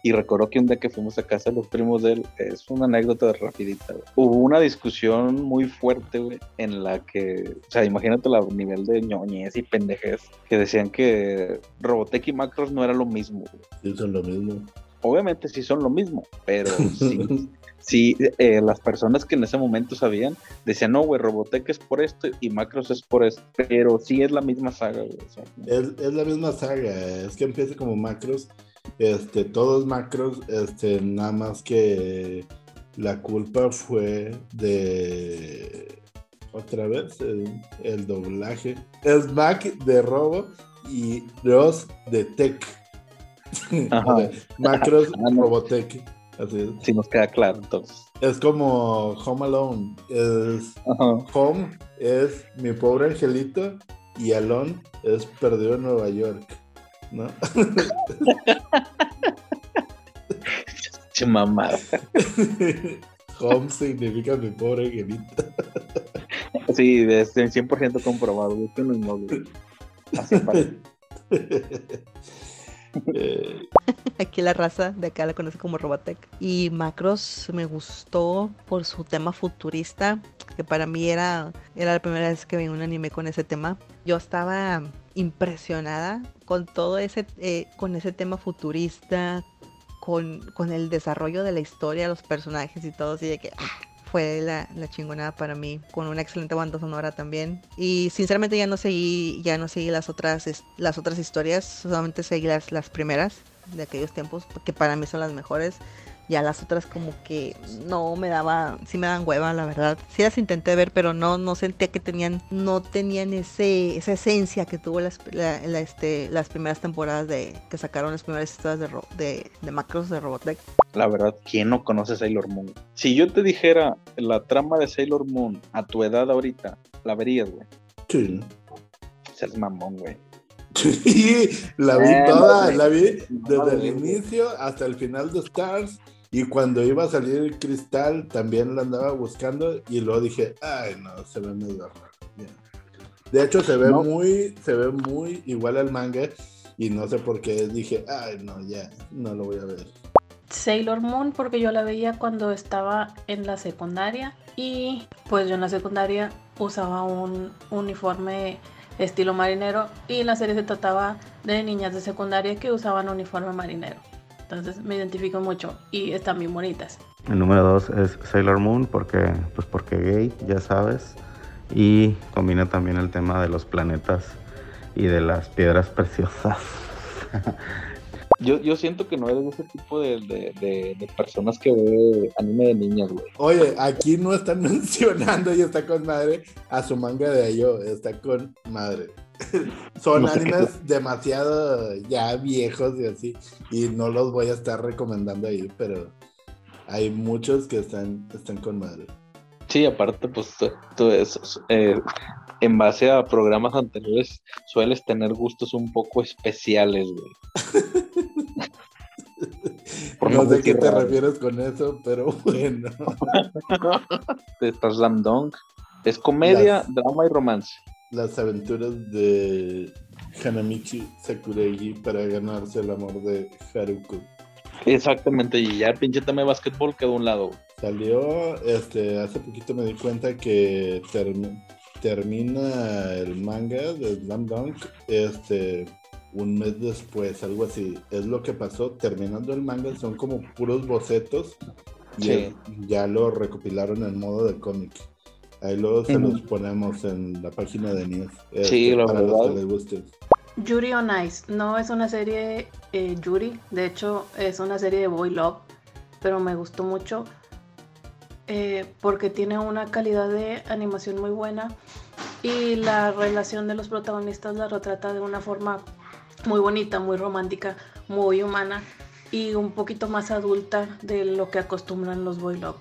Y recuerdo que un día que fuimos a casa de los primos de él, es una anécdota rapidita, hubo una discusión muy fuerte, güey, en la que, o sea, imagínate el nivel de ñoñez y pendejez, que decían que Robotech y Macros no era lo mismo. Sí, son lo mismo. Obviamente sí son lo mismo, pero sí, sí, eh, las personas que en ese momento sabían decían, no, güey, Robotech es por esto y Macros es por esto, pero sí es la misma saga, güey. es, la misma saga, es que empieza como Macros, este, todos Macros, este, nada más que la culpa fue de otra vez el, doblaje. Es Mac de Robo y Ross de Tech. Macros Robotech. Si nos queda claro, entonces. Es como Home Alone. Es, Home es mi pobre angelito y Alone es perdido en Nueva York. ¿No? Mamada. Home significa mi pobre angelito. sí, es 100% comprobado. Así parece. Aquí la raza de acá la conoce como Robotech. Y Macros me gustó por su tema futurista, que para mí era, era la primera vez que vi un anime con ese tema. Yo estaba impresionada con todo ese, eh, con ese tema futurista, con, con, el desarrollo de la historia, los personajes y todo, así de que ah, fue la, la, chingonada para mí, con una excelente banda sonora también. Y sinceramente ya no seguí, ya no seguí las otras, las otras historias, solamente seguí las, las primeras de aquellos tiempos, que para mí son las mejores. Ya las otras como que no me daba, sí me dan hueva, la verdad. Sí las intenté ver, pero no, no sentía que tenían, no tenían ese, esa esencia que tuvo las, la- la, este, las primeras temporadas de, que sacaron las primeras historias de, ro- de, de Macros de Robotech. La verdad, ¿quién no conoce Sailor Moon? Si yo te dijera la trama de Sailor Moon a tu edad ahorita, la verías, güey. Sí. Seas mamón, güey. Sí, la vi Eh, toda, no, la vi no, desde el inicio hasta el final de Stars. Y cuando iba a salir Cristal, también la andaba buscando. Y luego dije, ay, no, se ve medio raro. De hecho, se ve No. muy, se ve muy igual al manga. Y no sé por qué dije, ay, no, ya, no lo voy a ver. Sailor Moon porque yo la veía cuando estaba en la secundaria y pues yo en la secundaria usaba un uniforme estilo marinero y en la serie se trataba de niñas de secundaria que usaban uniforme marinero. Entonces me identifico mucho y están bien bonitas. El número dos es Sailor Moon porque, pues porque gay, ya sabes. Y combina también el tema de los planetas y de las piedras preciosas. Yo, yo siento que no eres ese tipo de, de, de- de personas que ve anime de niñas, güey. Oye, aquí no están mencionando y está con madre a su manga de Ayo, está con madre. Son No sé animes demasiado ya viejos y así, y no los voy a estar recomendando ahí, pero hay muchos que están, están con madre. Sí, aparte, pues tú, es- eh, en base a programas anteriores sueles tener gustos un poco especiales, güey. Por No sé qué te raro. refieres con eso, pero bueno. Está Slam Dunk. Es comedia, Las- drama y romance. Las aventuras de Hanamichi Sakuragi para ganarse el amor de Haruko. Exactamente, y ya el pinche tema de básquetbol quedó a un lado. Salió, este, hace poquito me di cuenta que term- termina el manga de Slam Dunk, este, un mes después, algo así. Es lo que pasó, terminando el manga, son como puros bocetos y Sí. ya lo recopilaron en modo de cómic. Ahí luego se los ponemos en la página de News. Sí, la para los que les guste. Yuri on Ice no es una serie eh, Yuri, de hecho es una serie de Boy Love, pero me gustó mucho eh, porque tiene una calidad de animación muy buena y la relación de los protagonistas la retrata de una forma muy bonita, muy romántica, muy humana y un poquito más adulta de lo que acostumbran los Boy Love.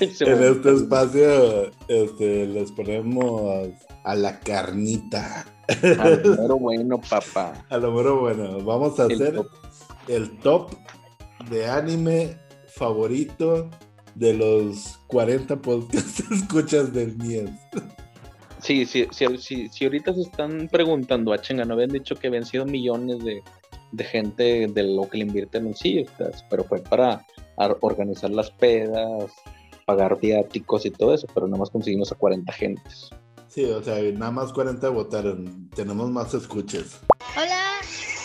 En este espacio este, les ponemos a la carnita. Al mero bueno, papá. A lo mejor, bueno, vamos a El hacer top. el top de anime favorito de los 40 podcasts escuchas del Mies. Sí, sí, sí, sí, sí, ahorita se están preguntando, a chinga, no habían dicho que habían sido millones de, de gente de lo que le invierten en sí, pero fue para ar- organizar las pedas, pagar viáticos y todo eso, pero nada más conseguimos a 40 gentes. Sí, o sea, nada más 40 votaron. Tenemos más escuchas. Hola,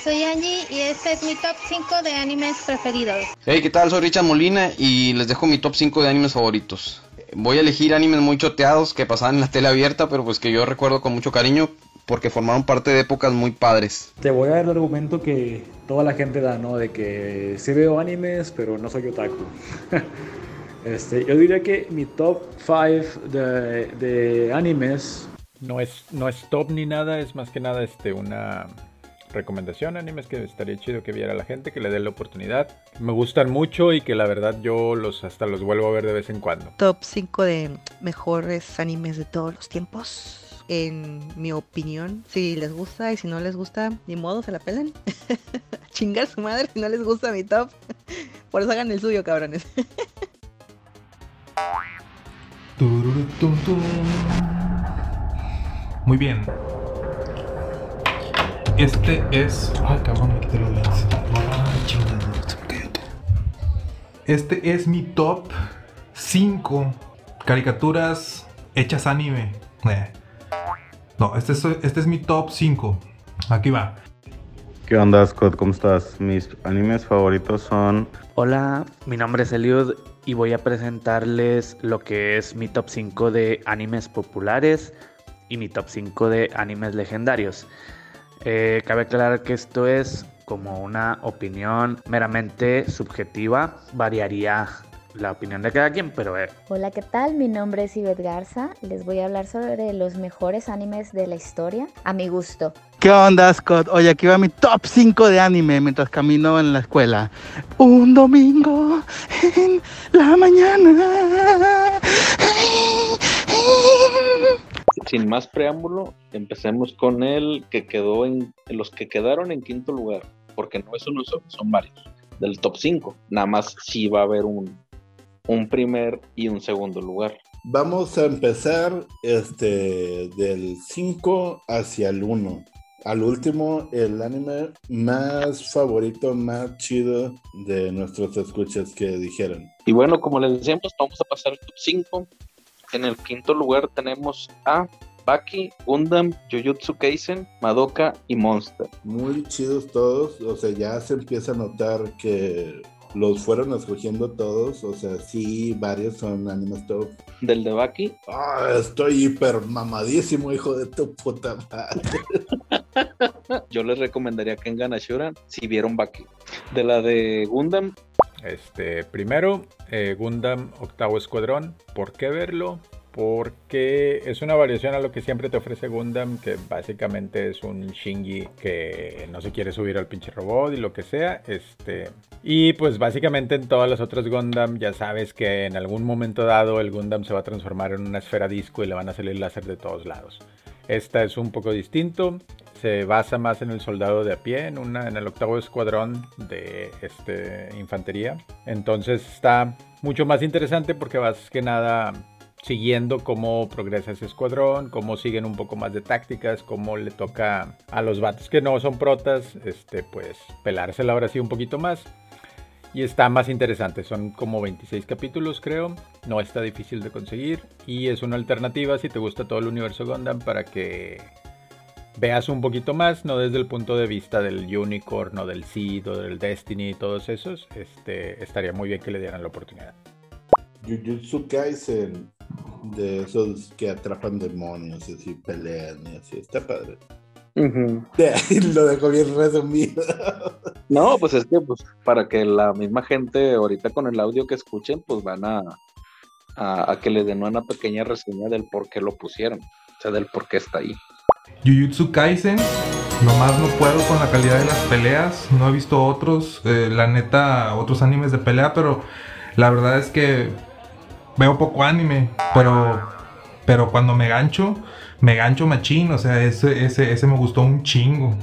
soy Angie y este es mi top 5 de animes preferidos. Hey, ¿qué tal? Soy Richard Molina y les dejo mi top 5 de animes favoritos. Voy a elegir animes muy choteados que pasaban en la tele abierta, pero pues que yo recuerdo con mucho cariño porque formaron parte de épocas muy padres. Te voy a dar el argumento que toda la gente da, ¿no? De que sí veo animes, pero no soy otaku. este, yo diría que mi top 5 de, de animes No es, no es top ni nada, es más que nada este, una recomendación, animes que estaría chido que viera la gente, que le dé la oportunidad. Me gustan mucho y que la verdad yo los hasta los vuelvo a ver de vez en cuando. Top 5 de mejores animes de todos los tiempos. En mi opinión, si les gusta y si no les gusta, ni modo, se la pelan. Chingar su madre si no les gusta mi top. Por eso hagan el suyo, cabrones. Muy bien. Este es. Ay, cabrón, me quité todo. Este es mi top 5 caricaturas hechas anime. Eh. No, este es, este es mi top 5. Aquí va. ¿Qué onda, Scott? ¿Cómo estás? Mis animes favoritos son Hola, mi nombre es Eliud y voy a presentarles lo que es mi top 5 de animes populares y mi top 5 de animes legendarios. Eh, cabe aclarar que esto es como una opinión meramente subjetiva, variaría la opinión de cada quien, pero... Eh. Hola, ¿qué tal? Mi nombre es Ivette Garza. Les voy a hablar sobre los mejores animes de la historia, a mi gusto. ¿Qué onda, Scott? Oye, aquí va mi top 5 de anime mientras camino en la escuela. Un domingo en la mañana. Sin más preámbulo, empecemos con el que quedó en los que quedaron en quinto lugar, porque no es uno solo, son varios del top 5. Nada más si va a haber un, un primer y un segundo lugar. Vamos a empezar este del 5 hacia el 1. Al último, el anime más favorito, más chido de nuestros escuchas que dijeron. Y bueno, como les decíamos, vamos a pasar al top 5. En el quinto lugar tenemos a Baki, Gundam, Jujutsu Kaisen, Madoka y Monster. Muy chidos todos, o sea, ya se empieza a notar que los fueron escogiendo todos, o sea, sí, varios son animes top. ¿Del de Baki? Ah, estoy hiper mamadísimo, hijo de tu puta madre. Yo les recomendaría que en Ganashura si vieron Baki. De la de Gundam. Este, primero, eh, Gundam Octavo Escuadrón. ¿Por qué verlo? Porque es una variación a lo que siempre te ofrece Gundam, que básicamente es un Shinji que no se quiere subir al pinche robot y lo que sea. Este, y pues básicamente en todas las otras Gundam ya sabes que en algún momento dado el Gundam se va a transformar en una esfera disco y le van a salir láser de todos lados. Esta es un poco distinto, se basa más en el soldado de a pie, en, una, en el octavo escuadrón de este, infantería. Entonces está mucho más interesante porque vas que nada siguiendo cómo progresa ese escuadrón, cómo siguen un poco más de tácticas, cómo le toca a los vatos que no son protas, este, pues pelársela ahora sí un poquito más. Y está más interesante, son como 26 capítulos creo, no está difícil de conseguir y es una alternativa si te gusta todo el universo Gundam para que veas un poquito más, no desde el punto de vista del Unicorn o del Seed o del Destiny y todos esos, este, estaría muy bien que le dieran la oportunidad. Jujutsu Kaisen de esos que atrapan demonios y así pelean y así. Está padre. Lo dejo bien resumido. No, pues es que pues, para que la misma gente ahorita con el audio que escuchen, pues van a, a, que le den una pequeña reseña del por qué lo pusieron, o sea, del por qué está ahí. Jujutsu Kaisen, nomás no puedo con la calidad de las peleas, no he visto otros, eh, la neta, otros animes de pelea, pero la verdad es que veo poco anime, pero, pero cuando me gancho, me gancho machín, o sea, ese, ese, ese me gustó un chingo.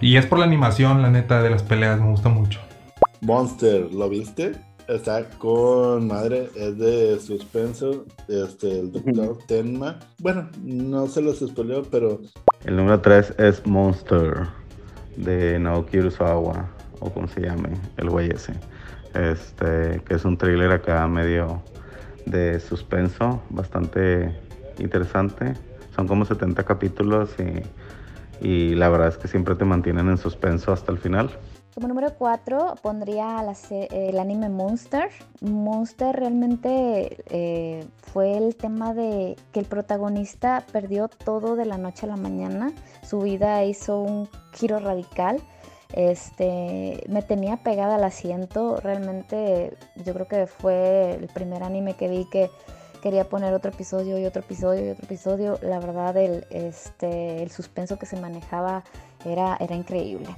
Y es por la animación, la neta, de las peleas, me gusta mucho. Monster, ¿lo viste? Está con madre, es de suspenso, este, el doctor Tenma. Bueno, no se los spoileo, pero... El número 3 es Monster, de Naoki Urasawa, o como se llame, el güey ese. Este, que es un thriller acá medio de suspenso bastante interesante. Son como 70 capítulos y, y, la verdad es que siempre te mantienen en suspenso hasta el final. Como número 4 pondría el anime Monster. Monster realmente eh, fue el tema de que el protagonista perdió todo de la noche a la mañana. Su vida hizo un giro radical este, me tenía pegada al asiento, realmente yo creo que fue el primer anime que vi que quería poner otro episodio y otro episodio y otro episodio. La verdad, el, este, el suspenso que se manejaba era, era increíble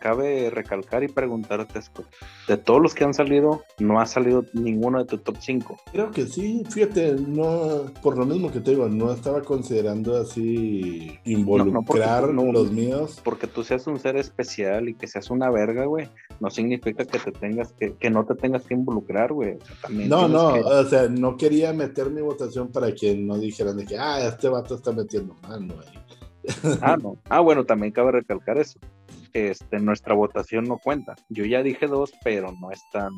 cabe recalcar y preguntarte, Scott, de todos los que han salido, no ha salido ninguno de tu top 5. Creo que sí, fíjate, no, por lo mismo que te digo, no estaba considerando así involucrar los míos. Porque tú seas un ser especial y que seas una verga, güey, no significa que te tengas que, que no te tengas que involucrar, güey. no, no, o sea, no quería meter mi votación para que no dijeran de que, ah, este vato está metiendo mano ahí. Ah, no. Ah, bueno, también cabe recalcar eso este, nuestra votación no cuenta. Yo ya dije dos, pero no están,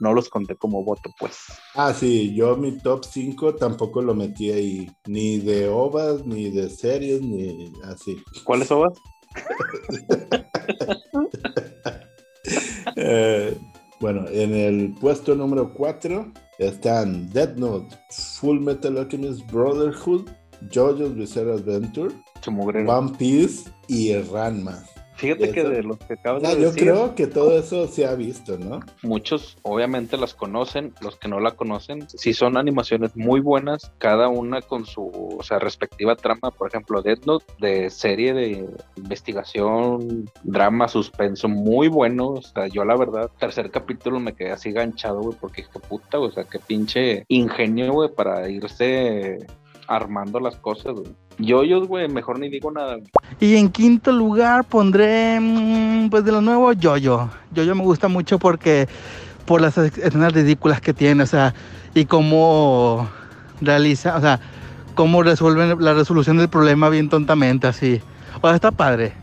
no los conté como voto, pues. Ah, sí, yo mi top 5 tampoco lo metí ahí, ni de ovas, ni de series, ni así. ¿Cuáles ovas? Eh, bueno, en el puesto número 4 están Dead Note, Full Metal Alchemist Brotherhood, JoJo's Bizarre Adventure, One Piece y Ranma. Fíjate que Eso. de los que acabas Ah, de yo decir, creo que todo eso se ha visto, ¿no? muchos obviamente las conocen, los que no la conocen, sí son animaciones muy buenas, cada una con su o sea, respectiva trama, por ejemplo, Death Note de serie de investigación, drama, suspenso, muy bueno, o sea, yo la verdad, tercer capítulo me quedé así ganchado, güey, porque qué puta, o sea, qué pinche ingenio, güey, para irse armando las cosas, güey. Yo, yo, güey, mejor ni digo nada. Y en quinto lugar pondré, mm, pues de lo nuevo, Jojo. Jojo me gusta mucho porque por las escenas ridículas que tiene, o sea, y cómo realiza, o sea, cómo resuelven la resolución del problema bien tontamente, así. O sea, está padre.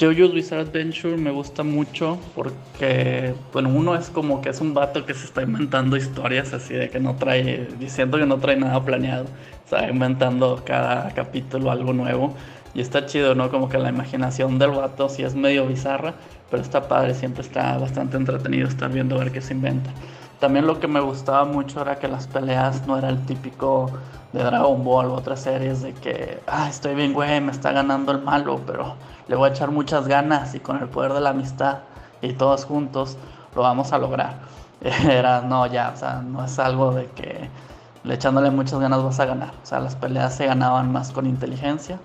JoJo's Bizarre Adventure me gusta mucho porque, bueno, uno es como que es un vato que se está inventando historias así de que no trae, diciendo que no trae nada planeado, está inventando cada capítulo algo nuevo y está chido, ¿no? Como que la imaginación del vato sí es medio bizarra, pero está padre, siempre está bastante entretenido estar viendo a ver qué se inventa. También lo que me gustaba mucho era que las peleas no era el típico de Dragon Ball o otras series de que, ah, estoy bien, güey, me está ganando el malo, pero le voy a echar muchas ganas y con el poder de la amistad y todos juntos lo vamos a lograr. Era, no, ya, o sea, no es algo de que le echándole muchas ganas vas a ganar. O sea, las peleas se ganaban más con inteligencia.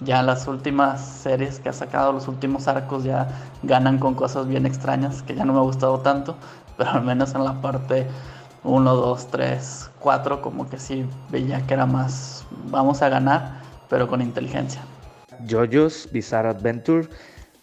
Ya las últimas series que ha sacado, los últimos arcos ya ganan con cosas bien extrañas que ya no me ha gustado tanto, pero al menos en la parte 1, 2, 3, 4 como que sí veía que era más vamos a ganar, pero con inteligencia. JoJo's Bizarre Adventure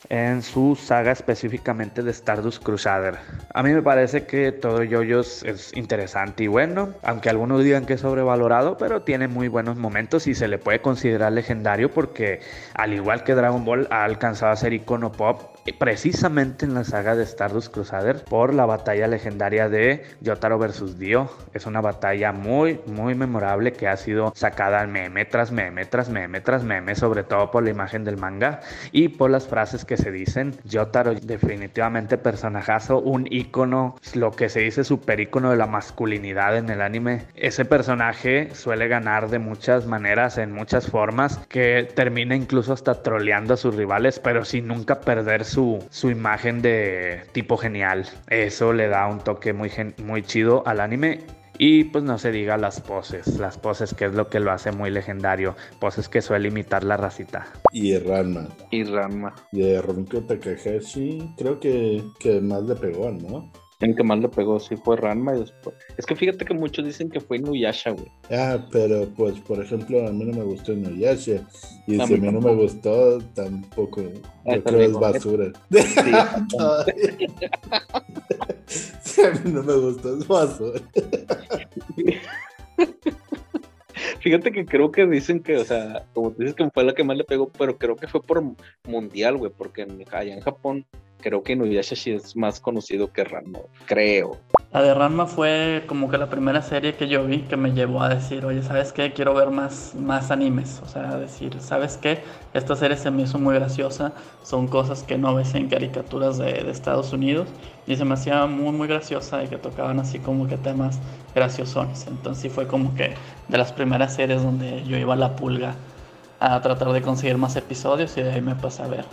en su saga específicamente de Stardust Crusader. A mí me parece que todo JoJo's es interesante y bueno, aunque algunos digan que es sobrevalorado, pero tiene muy buenos momentos y se le puede considerar legendario porque al igual que Dragon Ball ha alcanzado a ser icono pop precisamente en la saga de Stardust Crusader por la batalla legendaria de Yotaro vs Dio. Es una batalla muy, muy memorable que ha sido sacada meme tras meme tras meme tras meme, sobre todo por la imagen del manga y por las frases que se dicen. Yotaro definitivamente personajazo, un icono, lo que se dice super icono de la masculinidad en el anime. Ese personaje suele ganar de muchas maneras, en muchas formas, que termina incluso hasta troleando a sus rivales, pero sin nunca perder su, su imagen de tipo genial. Eso le da un toque muy, gen- muy chido al anime. Y pues no se diga las poses, las poses que es lo que lo hace muy legendario, poses que suele imitar la racita. Y Ranma. Y Ranma. De Rumiko Takahashi, creo que, que más le pegó, ¿no? El que más le pegó sí fue Ranma y después. Es que fíjate que muchos dicen que fue Inuyasha, güey. Ah, pero pues, por ejemplo, a mí no me gustó Inuyasha. Y A si a mí no me gustó, tampoco. Ah, Yo te creo es digo, basura. Sí. si a mí no me gustó, es basura. Fíjate que creo que dicen que, o sea, como tú dices que fue la que más le pegó, pero creo que fue por mundial, güey, porque en- allá en Japón creo que Inuyasha sí es más conocido que Ranma, creo. La de Ranma fue como que la primera serie que yo vi que me llevó a decir, oye, ¿sabes qué? Quiero ver más, más animes. O sea, decir, ¿sabes qué? Esta serie se me hizo muy graciosa. Son cosas que no ves en caricaturas de, de Estados Unidos. Y se me hacía muy, muy graciosa y que tocaban así como que temas graciosones. Entonces sí fue como que de las primeras series donde yo iba a la pulga a tratar de conseguir más episodios y de ahí me pasé a ver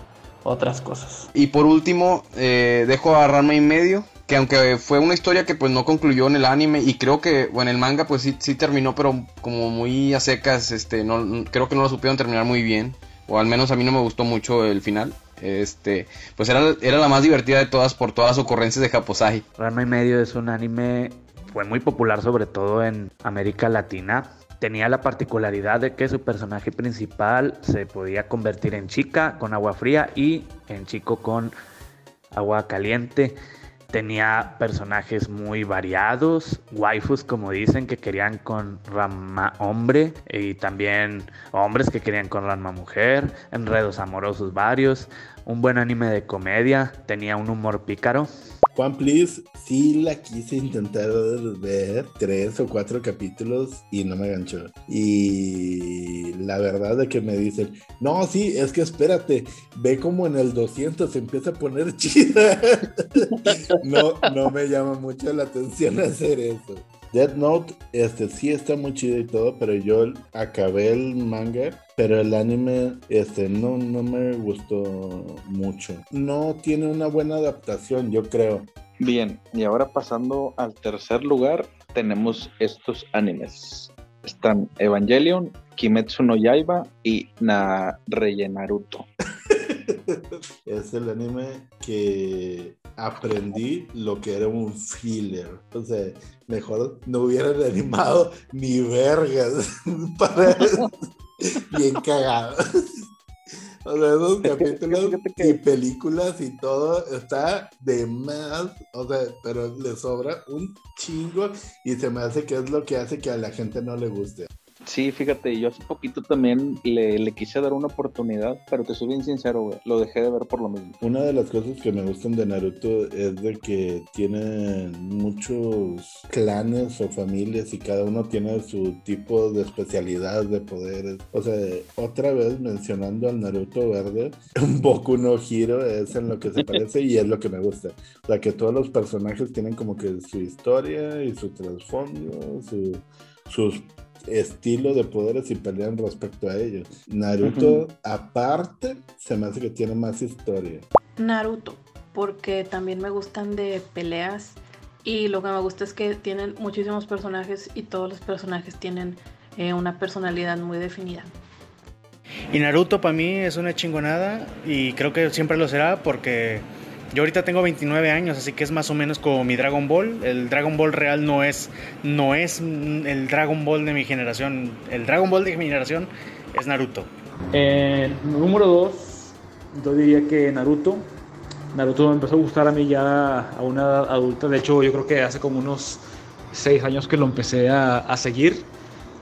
otras cosas. Y por último, eh, dejo a Ranma y medio, que aunque fue una historia que pues no concluyó en el anime y creo que, bueno, el manga pues sí, sí terminó, pero como muy a secas, este, no, creo que no lo supieron terminar muy bien, o al menos a mí no me gustó mucho el final. Este, pues era, era la más divertida de todas por todas las ocurrencias de Japosai. Ranma y medio es un anime fue muy popular sobre todo en América Latina. Tenía la particularidad de que su personaje principal se podía convertir en chica con agua fría y en chico con agua caliente. Tenía personajes muy variados, waifus como dicen que querían con Ranma hombre y también hombres que querían con Ranma mujer, enredos amorosos varios, un buen anime de comedia, tenía un humor pícaro. Juan Please, sí la quise intentar ver tres o cuatro capítulos y no me ganchó. Y la verdad de que me dicen, no, sí, es que espérate, ve como en el 200 se empieza a poner chida. no, no me llama mucho la atención hacer eso. Death Note, este sí está muy chido y todo, pero yo acabé el manga, pero el anime, este, no, no me gustó mucho. No tiene una buena adaptación, yo creo. Bien, y ahora pasando al tercer lugar, tenemos estos animes. Están Evangelion, Kimetsu no Yaiba y Na Naruto. es el anime que aprendí lo que era un filler. O sea, mejor no hubieran animado ni vergas para bien cagado. O sea, esos capítulos y películas y todo está de más, o sea, pero le sobra un chingo y se me hace que es lo que hace que a la gente no le guste. Sí, fíjate, yo hace poquito también le, quise dar una oportunidad, pero te soy bien sincero, güey, lo dejé de ver por lo mismo. Una de las cosas que me gustan de Naruto es de que tiene muchos clanes o familias y cada uno tiene su tipo de especialidad de poderes. O sea, otra vez mencionando al Naruto verde, poco no giro es en lo que se parece y es lo que me gusta. O sea, que todos los personajes tienen como que su historia y su trasfondo, su, sus estilo de poderes y pelean respecto a ellos. Naruto, aparte, se me hace que tiene más historia. Naruto, porque también me gustan de peleas y lo que me gusta es que tienen muchísimos personajes y todos los personajes tienen eh, una personalidad muy definida. Y Naruto para mí es una chingonada y creo que siempre lo será porque yo ahorita tengo 29 años, así que es más o menos como mi Dragon Ball. El Dragon Ball real no es, no es el Dragon Ball de mi generación. El Dragon Ball de mi generación es Naruto. Eh, número 2, yo diría que Naruto. Naruto me empezó a gustar a mí ya a una adulta. De hecho, yo creo que hace como unos 6 años que lo empecé a, a seguir.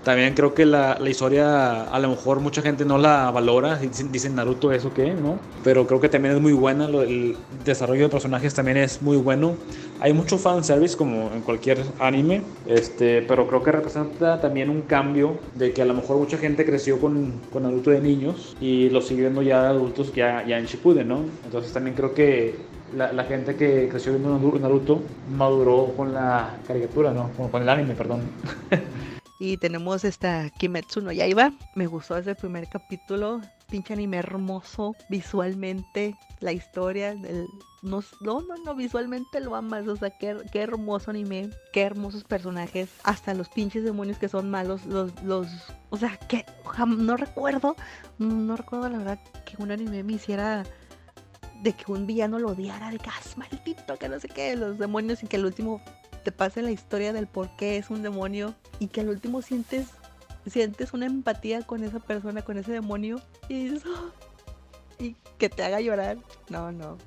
También creo que la, la, historia, a lo mejor mucha gente no la valora, dicen, dicen Naruto eso qué, ¿no? Pero creo que también es muy buena, el desarrollo de personajes también es muy bueno. Hay mucho fanservice como en cualquier anime, este, pero creo que representa también un cambio de que a lo mejor mucha gente creció con, con Naruto de niños y lo sigue viendo ya adultos ya, ya en Shippuden, ¿no? Entonces también creo que la, la, gente que creció viendo Naruto maduró con la caricatura, ¿no? Con, con el anime, perdón. Y tenemos esta Kimetsu no Yaiba. Me gustó ese primer capítulo. Pinche anime hermoso visualmente. La historia. El, no, no, no, visualmente lo amas. O sea, qué, qué hermoso anime. Qué hermosos personajes. Hasta los pinches demonios que son malos. Los, los, o sea, que no recuerdo. No recuerdo la verdad que un anime me hiciera de que un villano lo odiara, de que, ah, maldito, que no sé qué, los demonios y que el último te pase la historia del por qué es un demonio y que al último sientes sientes una empatía con esa persona, con ese demonio y y que te haga llorar. No, no.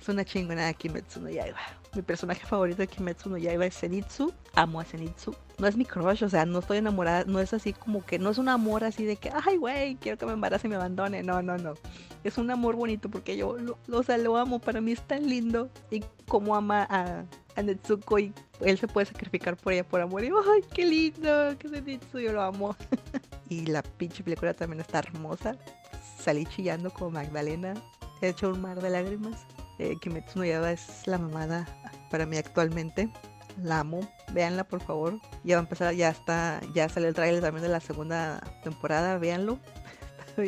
Es una chingona de Kimetsu no Yaiba. Mi personaje favorito de Kimetsu no Yaiba es Zenitsu. Amo a Zenitsu. No es mi crush, o sea, no estoy enamorada, no es así como que, no es un amor así de que, ay, güey, quiero que me embarace y me abandone. No, no, no. Es un amor bonito porque yo, lo, o sea, lo amo. Para mí es tan lindo. Y como ama a, a Netsuko y él se puede sacrificar por ella por amor. Y ay, qué lindo, que Zenitsu, yo lo amo. y la pinche película también está hermosa. Salí chillando como Magdalena. He hecho un mar de lágrimas. Eh, Kimetsu no Yaiba es la mamada para mí actualmente. La amo. Véanla por favor. Ya va a empezar, ya está, ya salió el trailer también de la segunda temporada. Véanlo.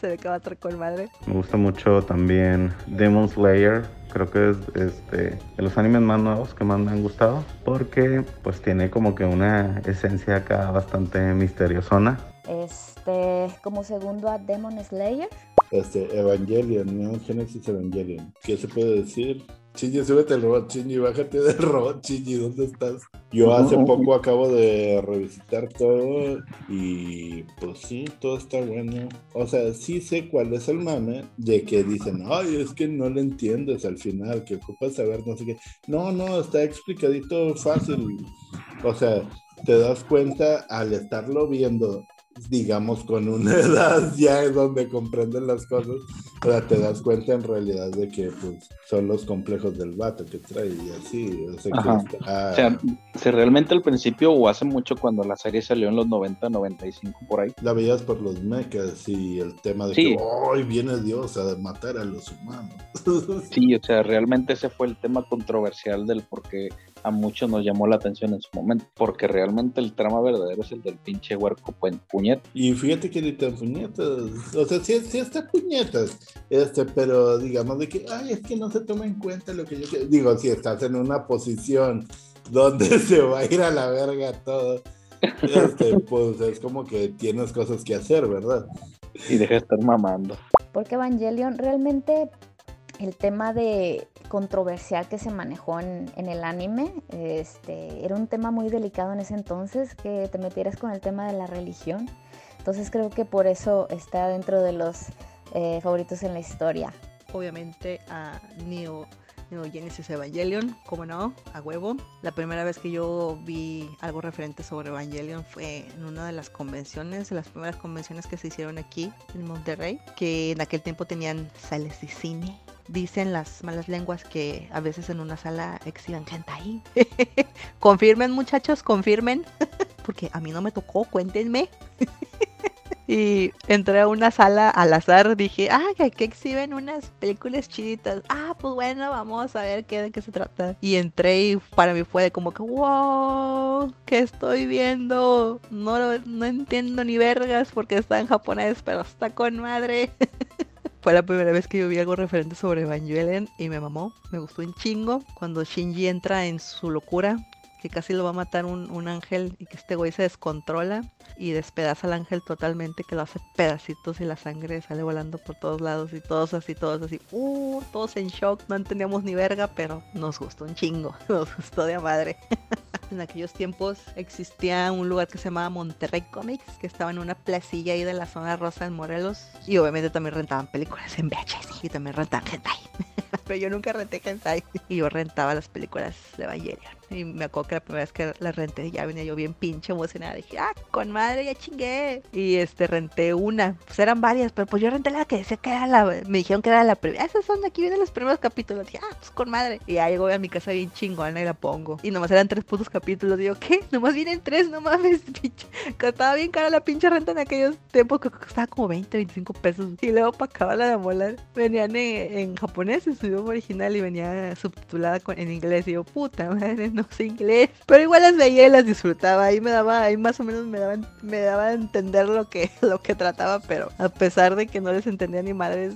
Se ve que va a estar con madre. Me gusta mucho también Demon Slayer. Creo que es este, de los animes más nuevos que más me han gustado. Porque pues tiene como que una esencia acá bastante misteriosona. Este, como segundo a Demon Slayer. Este, Evangelion, Neon Genesis Evangelion. ¿Qué se puede decir? Shinji, súbete el robot, Shinji, bájate del robot, Shinji, ¿dónde estás? Yo hace poco acabo de revisitar todo y pues sí, todo está bueno. O sea, sí sé cuál es el mame de que dicen, ay, es que no le entiendes al final, que ocupas saber no sé qué. No, no, está explicadito fácil. O sea, te das cuenta al estarlo viendo digamos, con una edad ya es donde comprenden las cosas, o sea, te das cuenta en realidad de que pues, son los complejos del vato que trae y así. O sea, si realmente al principio o hace mucho cuando la serie salió en los 90, 95 por ahí. La veías por los mechas y el tema de que hoy viene Dios a matar a los humanos. sí, o sea, realmente ese fue el tema controversial del por qué a muchos nos llamó la atención en su momento, porque realmente el trama verdadero es el del pinche huerco pu- puñet. Y fíjate que ni tan puñetas, o sea, sí, sí está puñetas, este, pero digamos de que, ay, es que no se toma en cuenta lo que yo quiero. Digo, si estás en una posición donde se va a ir a la verga todo, este, pues es como que tienes cosas que hacer, ¿verdad? Y deja de estar mamando. Porque Evangelion realmente el tema de controversial que se manejó en, el anime, este, era un tema muy delicado en ese entonces, que te metieras con el tema de la religión. Entonces creo que por eso está dentro de los eh, favoritos en la historia. Obviamente a Neo, Neo Genesis Evangelion, como no, a huevo. La primera vez que yo vi algo referente sobre Evangelion fue en una de las convenciones, de las primeras convenciones que se hicieron aquí en Monterrey, que en aquel tiempo tenían sales de cine. Dicen las malas lenguas que a veces en una sala exhiban hentai. confirmen muchachos, confirmen. Porque a mí no me tocó, cuéntenme. Y entré a una sala al azar, dije, ah, que aquí exhiben unas películas chiditas. Ah, pues bueno, vamos a ver qué, de qué se trata. Y entré y para mí fue como que, wow, ¿qué estoy viendo? No, no entiendo ni vergas porque está en japonés, pero está con madre. Fue la primera vez que yo vi algo referente sobre Evangelion y me mamó, me gustó un chingo. Cuando Shinji entra en su locura, que casi lo va a matar un, un ángel y que este güey se descontrola y despedaza al ángel totalmente, que lo hace pedacitos y la sangre sale volando por todos lados y todos así, todos así, uh, todos en shock, no entendíamos ni verga, pero nos gustó un chingo, nos gustó de madre. En aquellos tiempos existía un lugar que se llamaba Monterrey Comics, que estaba en una placilla ahí de la zona rosa en Morelos. Y obviamente también rentaban películas en VHS y también rentaban hentai. Pero yo nunca renté hentai. Y yo rentaba las películas de Evangelion. Y me acuerdo que la primera vez que las renté ya venía yo bien pinche emocionada. Dije, ah, con madre, ya chingué. Y este, renté una. Pues eran varias, pero pues yo renté la que decía que era la... Me dijeron que era la primera. Esas son de aquí vienen los primeros capítulos. Dije, ah, pues con madre. Y ya llego a mi casa bien chingona y la pongo. Y nomás eran tres putos capítulos. Digo, ¿qué? Nomás vienen tres, no mames, pinche. Bien cara la pinche renta en aquellos tiempos que costaba como 20, 25 pesos. Y luego para acabar la de molar, venían en, japonés, en su idioma original y venía subtitulada en inglés. Y yo, puta madre, no sé inglés. Pero igual las veía y las disfrutaba. Ahí me daba, ahí más o menos me daba, me daba a entender lo que, lo que trataba. Pero a pesar de que no les entendía ni madres,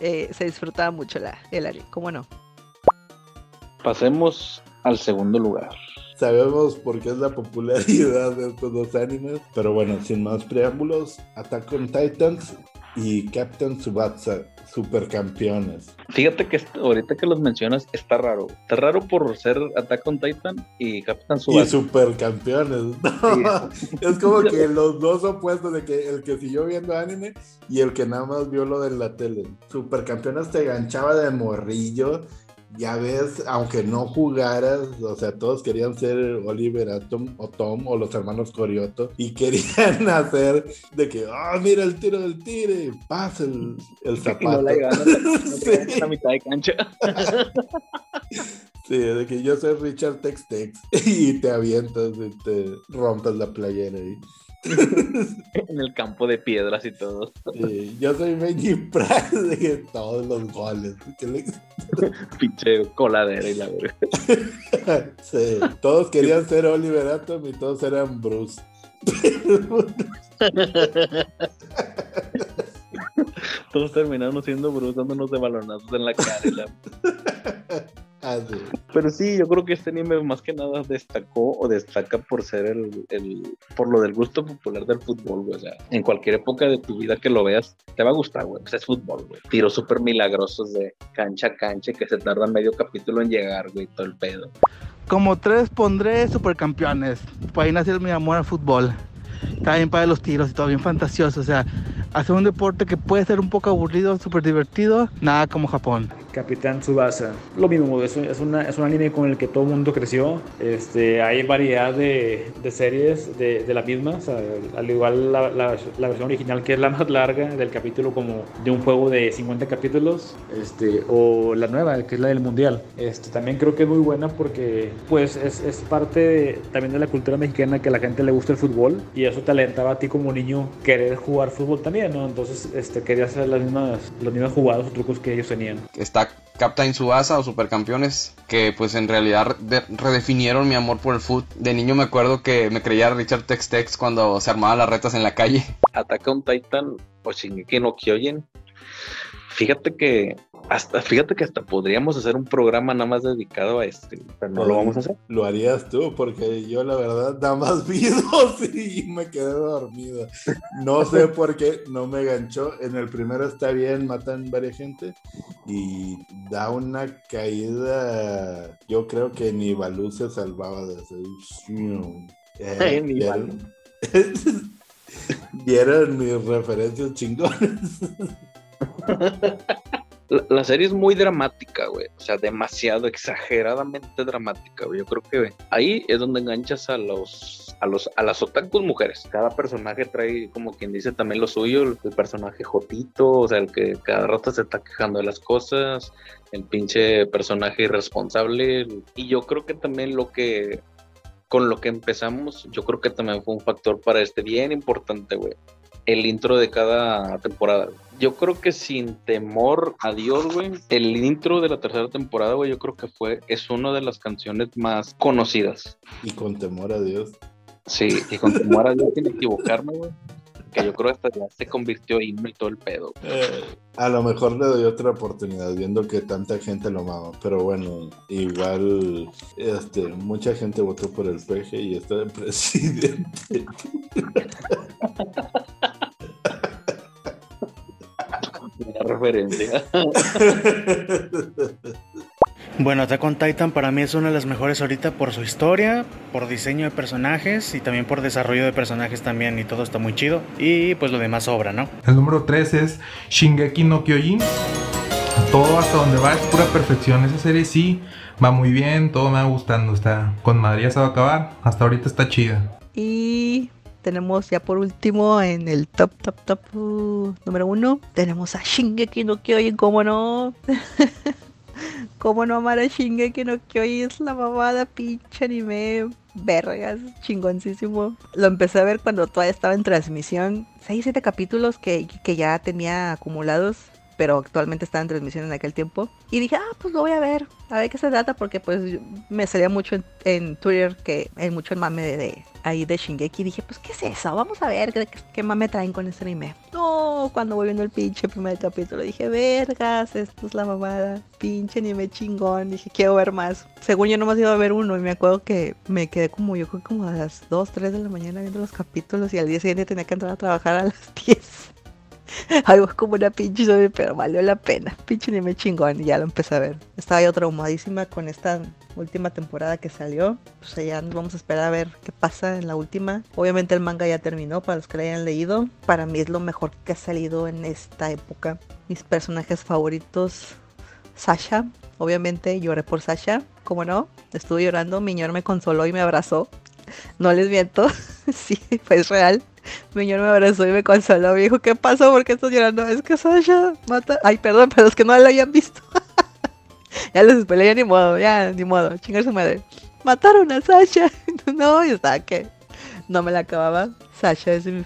eh, se disfrutaba mucho la, el anime. ¿Cómo no? Pasemos al segundo lugar. Sabemos por qué es la popularidad de estos dos animes, pero bueno, sin más preámbulos, Attack on Titans y Captain Tsubasa, supercampeones. Fíjate que ahorita que los mencionas está raro. Está raro por ser Attack on Titan y Captain Y Tsubasa. supercampeones. No, es como que los dos opuestos de que el que siguió viendo anime y el que nada más vio lo de la tele. Supercampeones te ganchaba de morrillo. Ya ves, aunque no jugaras, o sea, todos querían ser Oliver Atom o Tom o los hermanos Corioto y querían hacer de que, ah, mira el tiro del tire, pasa el, el Y zapato. no la ganas, no te Sí. ganas la mitad de cancha. Sí, de que yo soy Richard Tex Tex y te avientas y te rompes la playera ahí. En el campo de piedras y todo. Sí, yo soy Benji Price de todos los goles. le- Pinche coladera y la verga. Sí, todos querían ser Oliver Atom y todos eran Bruce. Todos terminaron siendo Bruce dándonos de balonazos en la cara. y la-. Pero sí, yo creo que este anime más que nada destacó o destaca por ser el, el- por lo del gusto popular del fútbol, güey. O sea, en cualquier época de tu vida que lo veas, te va a gustar, güey. Pues es fútbol, güey. Tiros súper milagrosos de cancha a cancha que se tardan medio capítulo en llegar, güey, todo el pedo. Como tres pondré supercampeones. Por ahí nació mi amor al fútbol. Está bien para los tiros y todo bien fantasioso. O sea, hacer un deporte que puede ser un poco aburrido, súper divertido, nada como Japón. Capitán Tsubasa. Lo mismo, es un, es, una- es un anime con el que todo el mundo creció. Este, hay variedad de, series de, de la misma. al igual la, la- versión original, que es la más larga del capítulo, como de un juego de 50 capítulos. Este, o la nueva, que es la del Mundial. Este, también creo que es muy buena porque pues, es, es parte también de la cultura mexicana que a la gente le gusta el fútbol. Y eso te alentaba a ti como niño querer jugar fútbol también, ¿no? Entonces este, quería hacer las mismas, las mismas jugadas o trucos que ellos tenían. Está Captain Subasa o Supercampeones, que pues en realidad de- redefinieron mi amor por el foot. De niño me acuerdo que me creía Richard Tex Tex cuando se armaban las retas en la calle. Ataca un Titan o Shingeki no Kyojin. Fíjate que hasta fíjate que hasta podríamos hacer un programa nada más dedicado a este, pero no lo vamos a hacer. Lo harías tú, porque yo la verdad nada más vi dos y me quedé dormido. No sé por qué no me ganchó. En el primero está bien, matan varias gente y da una caída. Yo creo que ni Balú se salvaba de ese. Eh. ¿Vieron mis referencias chingones? La, serie es muy dramática, güey. O sea, demasiado, exageradamente dramática, güey. Yo creo que ahí es donde enganchas a los, a los, a las otakus mujeres. Cada personaje trae, como quien dice, también lo suyo. El, personaje jotito, o sea, el que cada rato se está quejando de las cosas. El pinche personaje irresponsable. Y yo creo que también lo que, con lo que empezamos, yo creo que también fue un factor para este bien importante, güey el intro de cada temporada. Yo creo que sin temor a Dios, güey, el intro de la tercera temporada, güey, yo creo que fue, es una de las canciones más conocidas. Y con temor a Dios. Sí, y con temor a Dios sin equivocarme, güey. Que yo creo que hasta ya se convirtió en himno y todo el pedo. Eh, a lo mejor le doy otra oportunidad viendo que tanta gente lo amaba, pero bueno, igual este, mucha gente votó por el PG y está de presidente. Referencia. Bueno, Attack on Titan para mí es una de las mejores ahorita por su historia, por diseño de personajes y también por desarrollo de personajes también y todo está muy chido. Y pues lo demás sobra, ¿no? El número 3 es Shingeki no Kyojin. Todo hasta donde va es pura perfección. Esa serie sí va muy bien, todo me va gustando. Está con Madrid ya se va a acabar. Hasta ahorita está chida. Y tenemos ya por último en el top, top, top uh, número uno, tenemos a Shingeki no Kyojin, ¿cómo no? ¿Cómo no amar a Shingeki no Kyojin? Es la mamada, pinche anime, vergas, chingoncísimo. Lo empecé a ver cuando todavía estaba en transmisión. 6, 7 capítulos que, que ya tenía acumulados pero actualmente estaba en transmisión en aquel tiempo. Y dije, ah, pues lo voy a ver, a ver qué se trata, porque pues me salía mucho en, Twitter, que hay mucho el mame de, ahí de Shingeki. Y dije, pues, ¿qué es eso? Vamos a ver qué, qué mame traen con este anime. No, cuando voy viendo el pinche primer capítulo, dije, vergas, esto es la mamada, pinche anime chingón. Dije, quiero ver más. Según yo nomás iba a ver uno, y me acuerdo que me quedé como, yo creo como a las 2, 3 de la mañana viendo los capítulos, y al día siguiente tenía que entrar a trabajar a las 10. Algo como una pinche zombie, pero valió la pena. Pinche anime chingón ya lo empecé a ver. Estaba yo traumadísima con esta última temporada que salió. Pues ya nos vamos a esperar a ver qué pasa en la última. Obviamente el manga ya terminó para los que lo hayan leído. Para mí es lo mejor que ha salido en esta época. Mis personajes favoritos, Sasha. Obviamente lloré por Sasha. Como no, estuve llorando. Mi ñor me consoló y me abrazó. No les miento. sí, fue real. Mi señor me abrazó y me consoló. Me dijo, ¿qué pasó? ¿Por qué estás llorando? Es que Sasha mata. Ay, perdón, pero es que no la habían visto. ya les spoilé, ya ni modo, ya ni modo. Chingar su madre. Mataron a Sasha. no, yo estaba que no me la acababa. Sasha es de,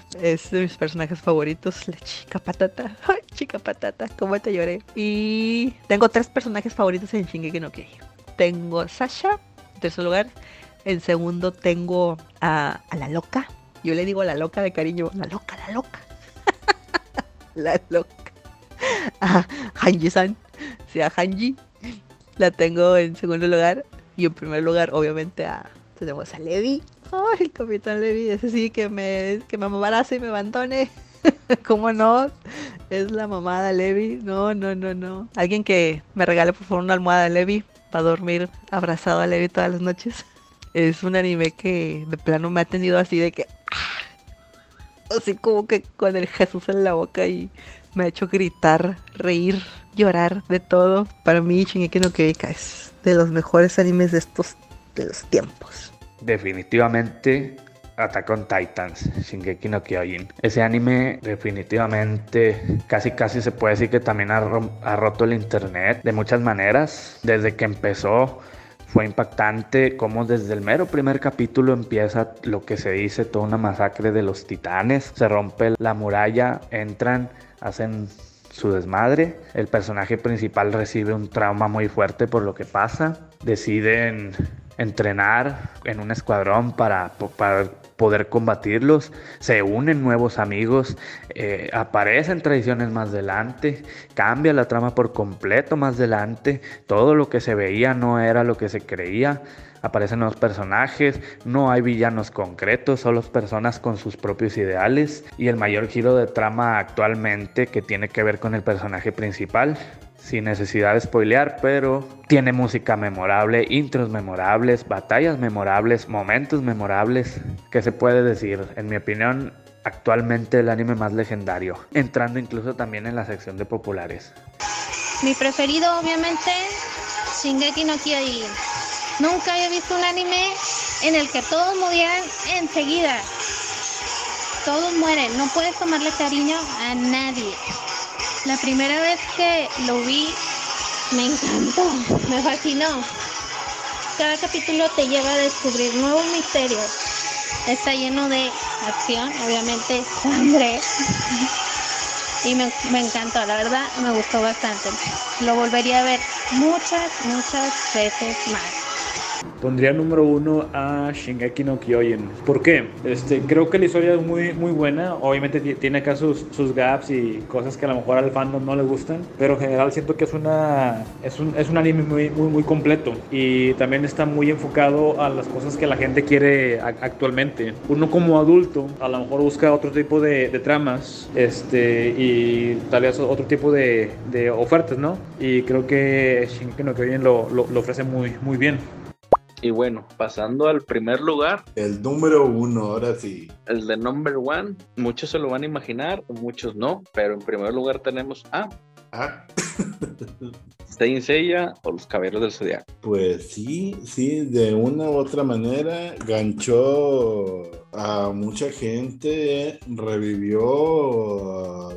mis, personajes favoritos. La chica patata. Ay, chica patata. ¿Cómo te lloré? Y tengo tres personajes favoritos en Shingeki no Kyojin. Tengo Sasha, en tercer lugar. En segundo tengo a la loca. Yo le digo la loca de cariño, la loca, la loca. la loca. A Hanji-san. Sí, a Hanji. La tengo en segundo lugar. Y en primer lugar, obviamente, a, tenemos a Levi. Ay, el capitán Levi. Ese sí que me, que me y me abandone. ¿Cómo no? Es la mamada Levi. No, no, no, no. Alguien que me regale por favor una almohada Levi para dormir abrazado a Levi todas las noches. Es un anime que de plano me ha tenido así de que así como que con el Jesús en la boca y me ha hecho gritar, reír, llorar, de todo. Para mí Shingeki no Kyojin es de los mejores animes de estos de los tiempos. Definitivamente Attack on Titans, Shingeki no Kyojin. Ese anime definitivamente casi casi se puede decir que también ha roto el internet de muchas maneras. Desde que empezó fue impactante como desde el mero primer capítulo empieza lo que se dice toda una masacre de los titanes. Se rompe la muralla, entran, hacen su desmadre. El personaje principal recibe un trauma muy fuerte por lo que pasa. Deciden entrenar en un escuadrón para, para poder combatirlos, se unen nuevos amigos, eh, aparecen tradiciones más adelante, cambia la trama por completo más adelante, todo lo que se veía no era lo que se creía, aparecen nuevos personajes, no hay villanos concretos, solo personas con sus propios ideales y el mayor giro de trama actualmente que tiene que ver con el personaje principal sin necesidad de spoilear, pero tiene música memorable, intros memorables, batallas memorables, momentos memorables. ¿Qué se puede decir? En mi opinión, actualmente el anime más legendario, entrando incluso también en la sección de populares. Mi preferido, obviamente, Shingeki no Kyojin. Nunca he visto un anime en el que todos murieran enseguida. Todos mueren, no puedes tomarle cariño a nadie. La primera vez que lo vi, me encantó, me fascinó. Cada capítulo te lleva a descubrir nuevos misterios. Está lleno de acción, obviamente sangre. Y me, me encantó, la verdad, me gustó bastante. Lo volvería a ver muchas, muchas veces más. Pondría número uno a Shingeki no Kyojin. ¿Por qué? Este, creo que la historia es muy, muy buena. Obviamente tiene acá sus, sus gaps y cosas que a lo mejor al fandom no le gustan. Pero en general siento que es, una, es, un, es un anime muy, muy, muy completo. Y también está muy enfocado a las cosas que la gente quiere actualmente. Uno como adulto a lo mejor busca otro tipo de, de tramas este, y tal vez otro tipo de, de, ofertas, ¿no? Y creo que Shingeki no Kyojin lo, lo, lo ofrece muy, muy bien. Y bueno, pasando al primer lugar. El número uno, ahora sí. El de number one. Muchos se lo van a imaginar, muchos no. Pero en primer lugar tenemos a. Ah. Saint Seiya o los Caballeros del Zodiaco. Pues sí, sí, de una u otra manera ganchó a mucha gente, revivió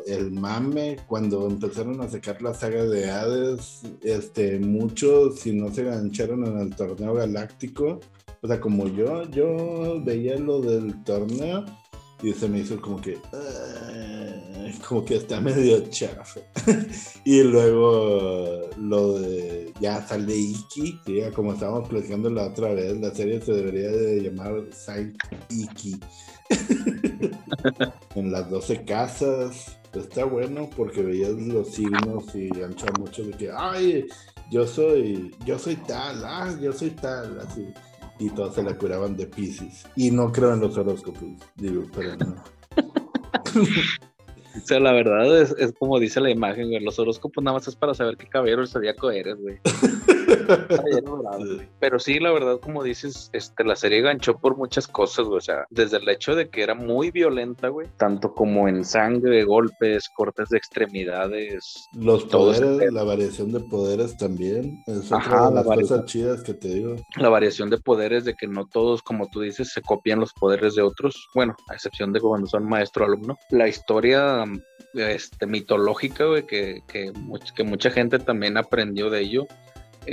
el mame cuando empezaron a sacar la saga de Hades. Este, muchos, si no se gancharon en el torneo galáctico, o sea, como yo, yo veía lo del torneo y se me hizo como que uh, como que está medio chafa. Y luego lo de ya sale Iki ¿sí? como estábamos platicando la otra vez la serie se debería de llamar Saint Iki. En las 12 casas. Está bueno porque veías los signos y ancha mucho de que ay yo soy yo soy tal ah yo soy tal así y todos se la curaban de Pisces. Y no creo en los horóscopos, digo, pero no. O sea, la verdad es, es, como dice la imagen, güey. Los horóscopos nada más es para saber qué caballero zodíaco eres, güey. Pero sí, la verdad, como dices, este, la serie ganchó por muchas cosas, güey. O sea, desde el hecho de que era muy violenta, güey. Tanto como en sangre, golpes, cortes de extremidades. Los poderes, la variación de poderes también. Es otra Ajá, de las cosas chidas que te digo. La variación de poderes, de que no todos, como tú dices, se copian los poderes de otros. Bueno, a excepción de cuando son maestro-alumno. La historia este, mitológica, güey, que, que, que mucha gente también aprendió de ello.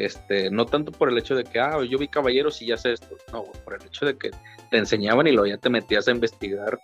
Este, no tanto por el hecho de que, ah, yo vi caballeros y ya sé esto, no, por el hecho de que te enseñaban y luego ya te metías a investigar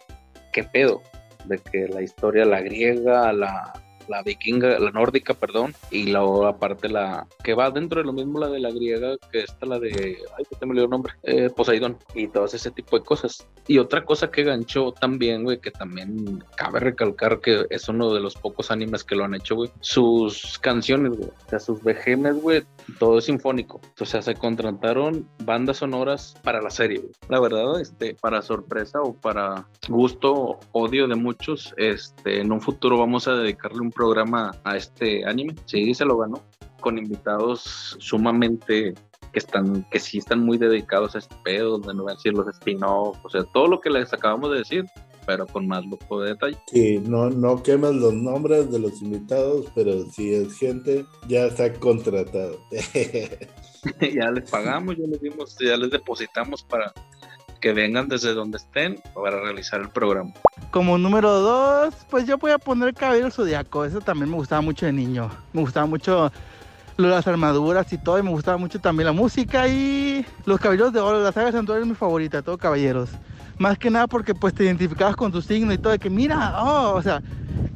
qué pedo, de que la historia, la griega, la, la vikinga, la nórdica, perdón, y luego aparte la que va dentro de lo mismo la de la griega, que está la de, ay, que te me olvidó el nombre, eh, Poseidón, y todo ese tipo de cosas. Y otra cosa que ganchó también, güey, que también cabe recalcar que es uno de los pocos animes que lo han hecho, güey, sus canciones, güey, o sea, sus vejemes, güey, todo es sinfónico. O sea, se contrataron bandas sonoras para la serie, güey. La verdad, este, para sorpresa o para gusto, odio de muchos, este, en un futuro vamos a dedicarle un programa a este anime. Sí, se lo ganó. Con invitados sumamente que están, que sí están muy dedicados a este pedo, donde no decir los spin-off, o sea, todo lo que les acabamos de decir, pero con más lujo de detalle. Sí, no, no quemas los nombres de los invitados, pero si es gente, ya está contratado. ya les pagamos, ya les dimos, ya les depositamos para que vengan desde donde estén para realizar el programa. Como número dos, pues yo voy a poner Cabello Zodiaco. Eso también me gustaba mucho de niño. Me gustaba mucho las armaduras y todo. Y me gustaba mucho también la música y los caballeros de oro. La saga Santuario es mi favorita, todo caballeros. Más que nada porque pues te identificabas con tu signo y todo. De que mira, oh, o sea,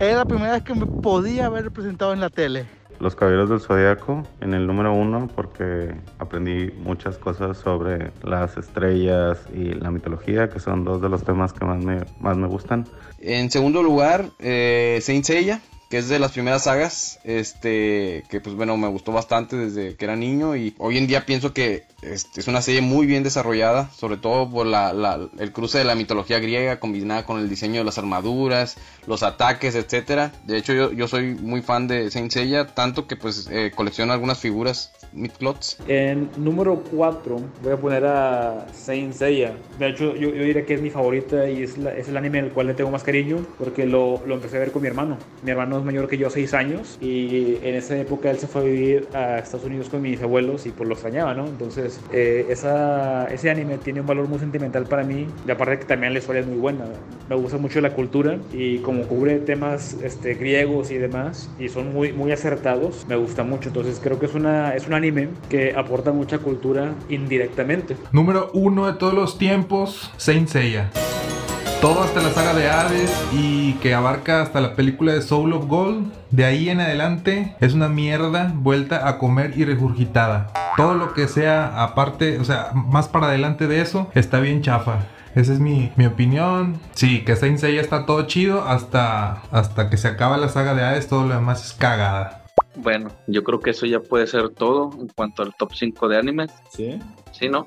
era la primera vez que me podía haber presentado en la tele. Los Caballeros del Zodiaco en el número uno porque aprendí muchas cosas sobre las estrellas y la mitología, que son dos de los temas que más me, más me gustan. En segundo lugar, eh, Saint Seiya, que es de las primeras sagas, este, que pues bueno, me gustó bastante desde que era niño y hoy en día pienso que este, es una serie muy bien desarrollada, sobre todo por la, la, el cruce de la mitología griega combinada con el diseño de las armaduras, los ataques, etcétera. De hecho, yo, yo soy muy fan de Saint Seiya, tanto que pues eh, colecciono algunas figuras Midclots. En número 4 voy a poner a Saint Seiya. De hecho, yo, yo diría que es mi favorita y es, la, es, el anime al cual le tengo más cariño porque lo, lo empecé a ver con mi hermano. Mi hermano es mayor que yo, 6 años, y en esa época él se fue a vivir a Estados Unidos con mis abuelos y pues lo extrañaba, ¿no? Entonces, eh, esa, ese anime tiene un valor muy sentimental para mí, y aparte que también la historia es muy buena. Me gusta mucho la cultura y como cubre temas este, griegos y demás, y son muy, muy acertados, me gusta mucho. Entonces, creo que es, una, es un anime que aporta mucha cultura indirectamente. Número uno de todos los tiempos, Saint Seiya todo hasta la saga de Hades y que abarca hasta la película de Soul of Gold. De ahí en adelante es una mierda vuelta a comer y regurgitada. Todo lo que sea aparte, o sea, más para adelante de eso, está bien chafa. Esa es mi, mi opinión. Sí, que Saint Seiya está todo chido hasta, hasta que se acaba la saga de Hades, todo lo demás es cagada. Bueno, yo creo que eso ya puede ser todo en cuanto al top 5 de anime. ¿Sí? ¿Sí, no?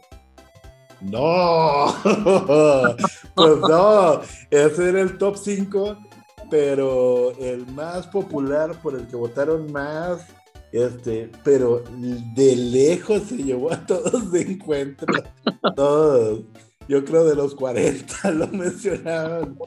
No, pues no, ese era el top 5, pero el más popular por el que votaron más, este, pero de lejos se llevó a todos de encuentro, todos. Yo creo de los 40 lo mencionaban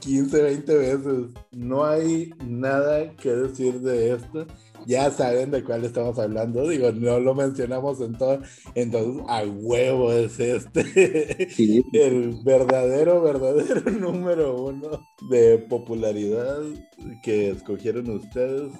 15, 20 veces. No hay nada que decir de esto ya saben de cuál estamos hablando. Digo, no lo mencionamos en todo. Entonces, a huevo es este. Sí. El verdadero, verdadero número uno de popularidad que escogieron ustedes,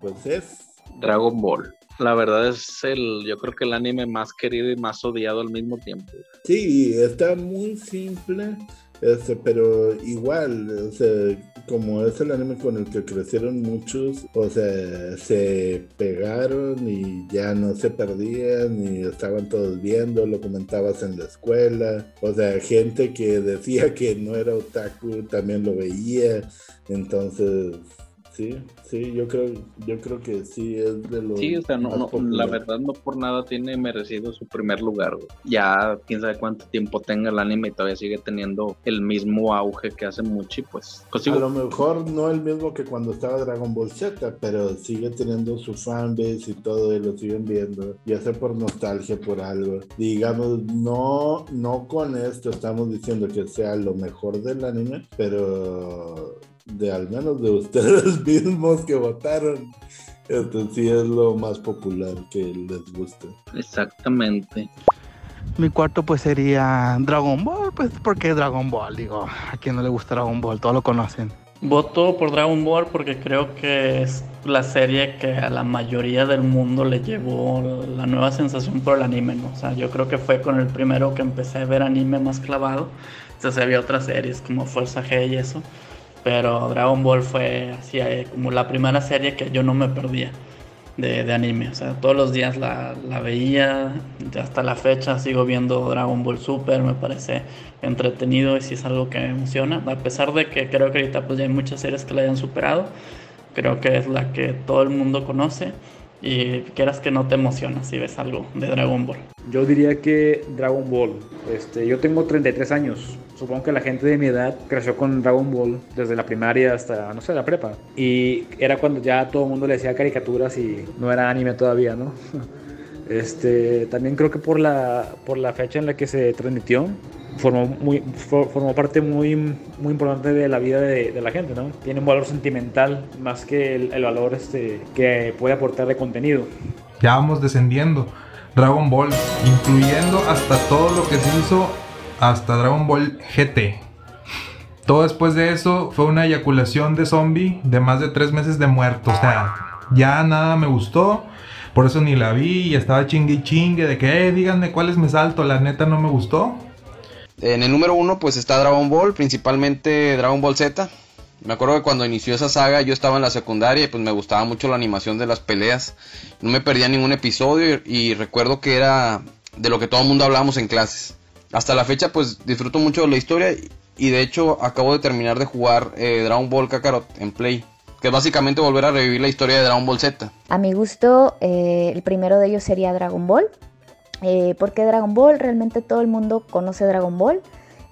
pues es Dragon Ball. La verdad es el, yo creo que el anime más querido y más odiado al mismo tiempo. Sí, está muy simple este, pero igual, o sea, como es el anime con el que crecieron muchos, o sea, se pegaron y ya no se perdían y estaban todos viendo, lo comentabas en la escuela, o sea, gente que decía que no era otaku también lo veía, entonces Sí, sí, yo creo, yo creo que sí es de los. Sí, o sea, no, no la verdad no por nada tiene merecido su primer lugar. Güey. Ya quién sabe cuánto tiempo tenga el anime y todavía sigue teniendo el mismo auge que hace mucho y pues. pues a lo mejor no el mismo que cuando estaba Dragon Ball Z, pero sigue teniendo su fanbase y todo y lo siguen viendo, ya sea por nostalgia, por algo. Digamos, no, no con esto estamos diciendo que sea lo mejor del anime, pero de al menos de ustedes mismos que votaron. Esto sí es lo más popular que les gusta. Exactamente. Mi cuarto pues sería Dragon Ball, pues porque Dragon Ball, digo, a quien no le gusta Dragon Ball, todos lo conocen. Voto por Dragon Ball porque creo que es la serie que a la mayoría del mundo le llevó la nueva sensación por el anime, ¿no? O sea, yo creo que fue con el primero que empecé a ver anime más clavado. Entonces había otras series como Fuerza G y eso pero Dragon Ball fue así eh, como la primera serie que yo no me perdía de, anime. O sea, todos los días la, la, veía, hasta la fecha sigo viendo Dragon Ball Super, me parece entretenido y sí es algo que me emociona. A pesar de que creo que ahorita pues ya hay muchas series que la hayan superado, creo que es la que todo el mundo conoce y quieras que no te emociona si ves algo de Dragon Ball. Yo diría que Dragon Ball. Este, yo tengo 33 años. Supongo que la gente de mi edad creció con Dragon Ball desde la primaria hasta, no sé, la prepa. Y era cuando ya todo el mundo le decía caricaturas y no era anime todavía, ¿no? Este, también creo que por la, por la fecha en la que se transmitió, formó, muy, formó parte muy, muy importante de la vida de, la gente, ¿no? Tiene un valor sentimental más que el, valor este, que puede aportar de contenido. Ya vamos descendiendo. Dragon Ball, incluyendo hasta todo lo que se hizo hasta Dragon Ball GT. Todo después de eso fue una eyaculación de zombie de más de tres meses de muerto. O sea, ya nada me gustó. Por eso ni la vi y estaba chingue chingue de que, eh, díganme cuáles me salto. La neta no me gustó. En el número uno pues está Dragon Ball, principalmente Dragon Ball Z. Me acuerdo que cuando inició esa saga yo estaba en la secundaria y pues me gustaba mucho la animación de las peleas. No me perdía ningún episodio y, recuerdo que era de lo que todo el mundo hablábamos en clases. Hasta la fecha pues disfruto mucho de la historia y- y de hecho acabo de terminar de jugar eh, Dragon Ball Kakarot en Play. Que es básicamente volver a revivir la historia de Dragon Ball Z. A mi gusto, eh, el primero de ellos sería Dragon Ball. Eh, porque Dragon Ball, realmente todo el mundo conoce Dragon Ball.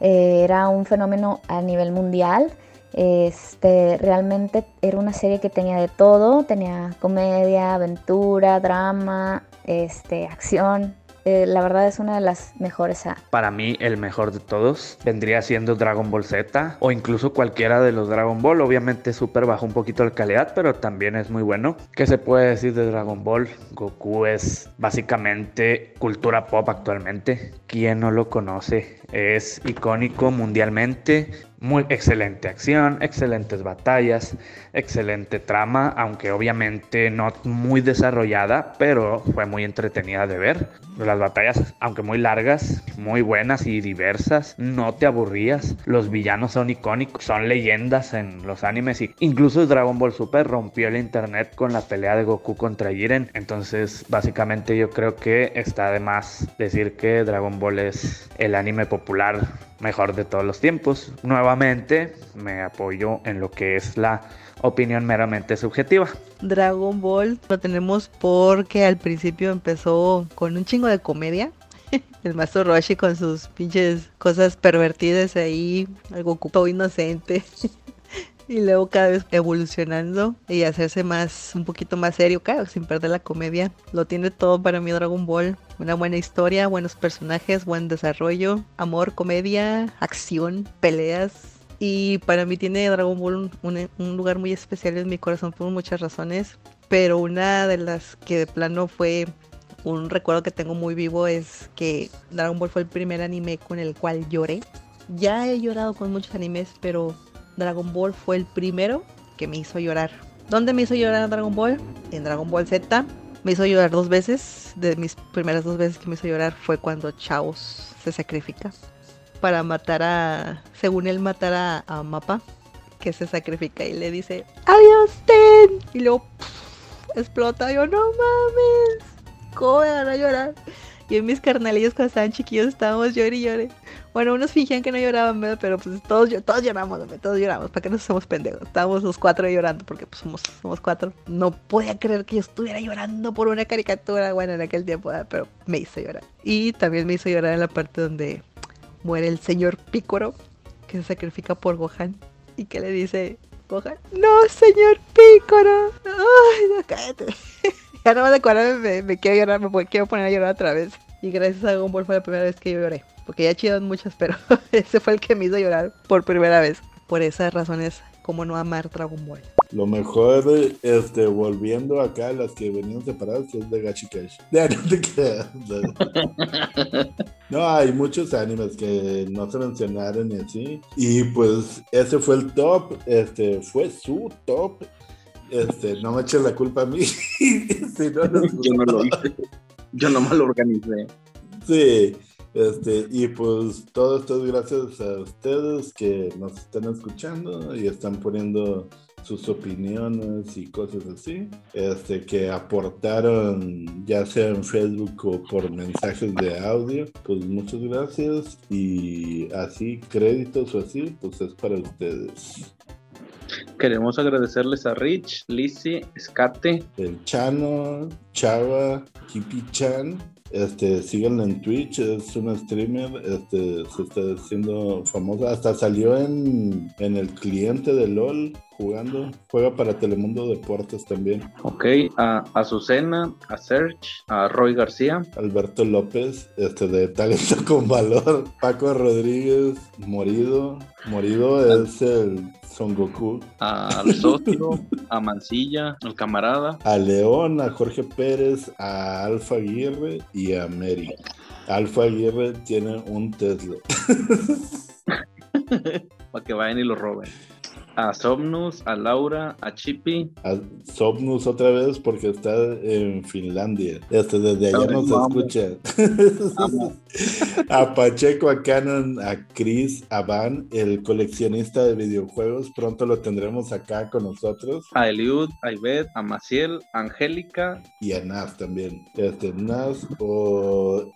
Eh, era un fenómeno a nivel mundial. Este, realmente era una serie que tenía de todo. Tenía comedia, aventura, drama, este, acción. Eh, la verdad es una de las mejores. Para mí el mejor de todos vendría siendo Dragon Ball Z o incluso cualquiera de los Dragon Ball. Obviamente Super bajó un poquito la calidad, pero también es muy bueno. ¿Qué se puede decir de Dragon Ball? Goku es básicamente cultura pop actualmente. ¿Quién no lo conoce? Es icónico mundialmente. Muy excelente acción, excelentes batallas, excelente trama, aunque obviamente no muy desarrollada, pero fue muy entretenida de ver. Las batallas, aunque muy largas, muy buenas y diversas, no te aburrías. Los villanos son icónicos, son leyendas en los animes y incluso Dragon Ball Super rompió el internet con la pelea de Goku contra Jiren. Entonces, básicamente yo creo que está de más decir que Dragon Ball es el anime popular mejor de todos los tiempos. Nuevamente me apoyo en lo que es la opinión meramente subjetiva. Dragon Ball lo tenemos porque al principio empezó con un chingo de comedia. El maestro Roshi con sus pinches cosas pervertidas ahí, algo todo inocente. Y luego cada vez evolucionando y hacerse más, un poquito más serio, claro, sin perder la comedia. Lo tiene todo para mí Dragon Ball. Una buena historia, buenos personajes, buen desarrollo, amor, comedia, acción, peleas. Y para mí tiene Dragon Ball un, un- un lugar muy especial en mi corazón por muchas razones. Pero una de las que de plano fue un recuerdo que tengo muy vivo es que Dragon Ball fue el primer anime con el cual lloré. Ya he llorado con muchos animes, pero Dragon Ball fue el primero que me hizo llorar. ¿Dónde me hizo llorar Dragon Ball? En Dragon Ball Z. Me hizo llorar dos veces. De mis primeras dos veces que me hizo llorar fue cuando Chaos se sacrifica para matar a, según él, matar a, Mapa, que se sacrifica y le dice, adiós, Ten. Y luego explota. Yo, no mames, ¿cómo me van a llorar? Y en mis carnalillos cuando estaban chiquillos estábamos llore y llore. Bueno, unos fingían que no lloraban, ¿verdad? pero pues todos, todos lloramos, todos lloramos, ¿para qué nos hacemos pendejos? Estábamos los cuatro llorando porque pues somos, somos cuatro. No podía creer que yo estuviera llorando por una caricatura, bueno, en aquel tiempo, ¿verdad? pero me hizo llorar. Y también me hizo llorar en la parte donde muere el señor Pícoro, que se sacrifica por Gohan, y que le dice, Gohan, no, señor Pícoro, ay, no, cállate. ya no me acuerdo, me, me quiero llorar, me quiero poner a llorar otra vez. Y gracias a Dragon Ball fue la primera vez que yo lloré. Porque ya chido muchas, pero ese fue el que me hizo llorar por primera vez. Por esas razones, como no amar Dragon Ball. Lo mejor, este, volviendo acá a las que venían separadas, es de Gachi Cash. Ya, no te creas. No, hay muchos animes que no se mencionaron y así. Y pues ese fue el top, este, fue su top. Este, no me eches la culpa a mí. si no Yo no lo hice. Yo nomás lo organicé. Sí, este, y pues todo esto es gracias a ustedes que nos están escuchando y están poniendo sus opiniones y cosas así, este, que aportaron ya sea en Facebook o por mensajes de audio, pues muchas gracias y así créditos o así, pues es para ustedes. Queremos agradecerles a Rich, Lizzy, Escate, El Chano, Chava, Kipi Chan. Este, síganlo en Twitch, es una streamer, este, se está haciendo famosa, hasta salió en, en el cliente de LOL jugando, juega para Telemundo Deportes también. ok, a Azucena, a Serge, a Roy García, Alberto López, este, de Talento con Valor, Paco Rodríguez, Morido, Morido es el Son Goku, al socio, a Mancilla, al camarada, a León, a Jorge Pérez, a Alfa Aguirre y a Mary. Alfa Aguirre tiene un Tesla. para que vayan y lo roben. A Somnus, a Laura, a Chippy, A Somnus otra vez porque está en Finlandia. Este, desde allá nos vamos. escucha. Amo. A Pacheco, a Canon, a Chris, a Van, el coleccionista de videojuegos. Pronto lo tendremos acá con nosotros. A Eliud, a Ivette, a Maciel, a Angélica. Y a Nas también. Este, Nas o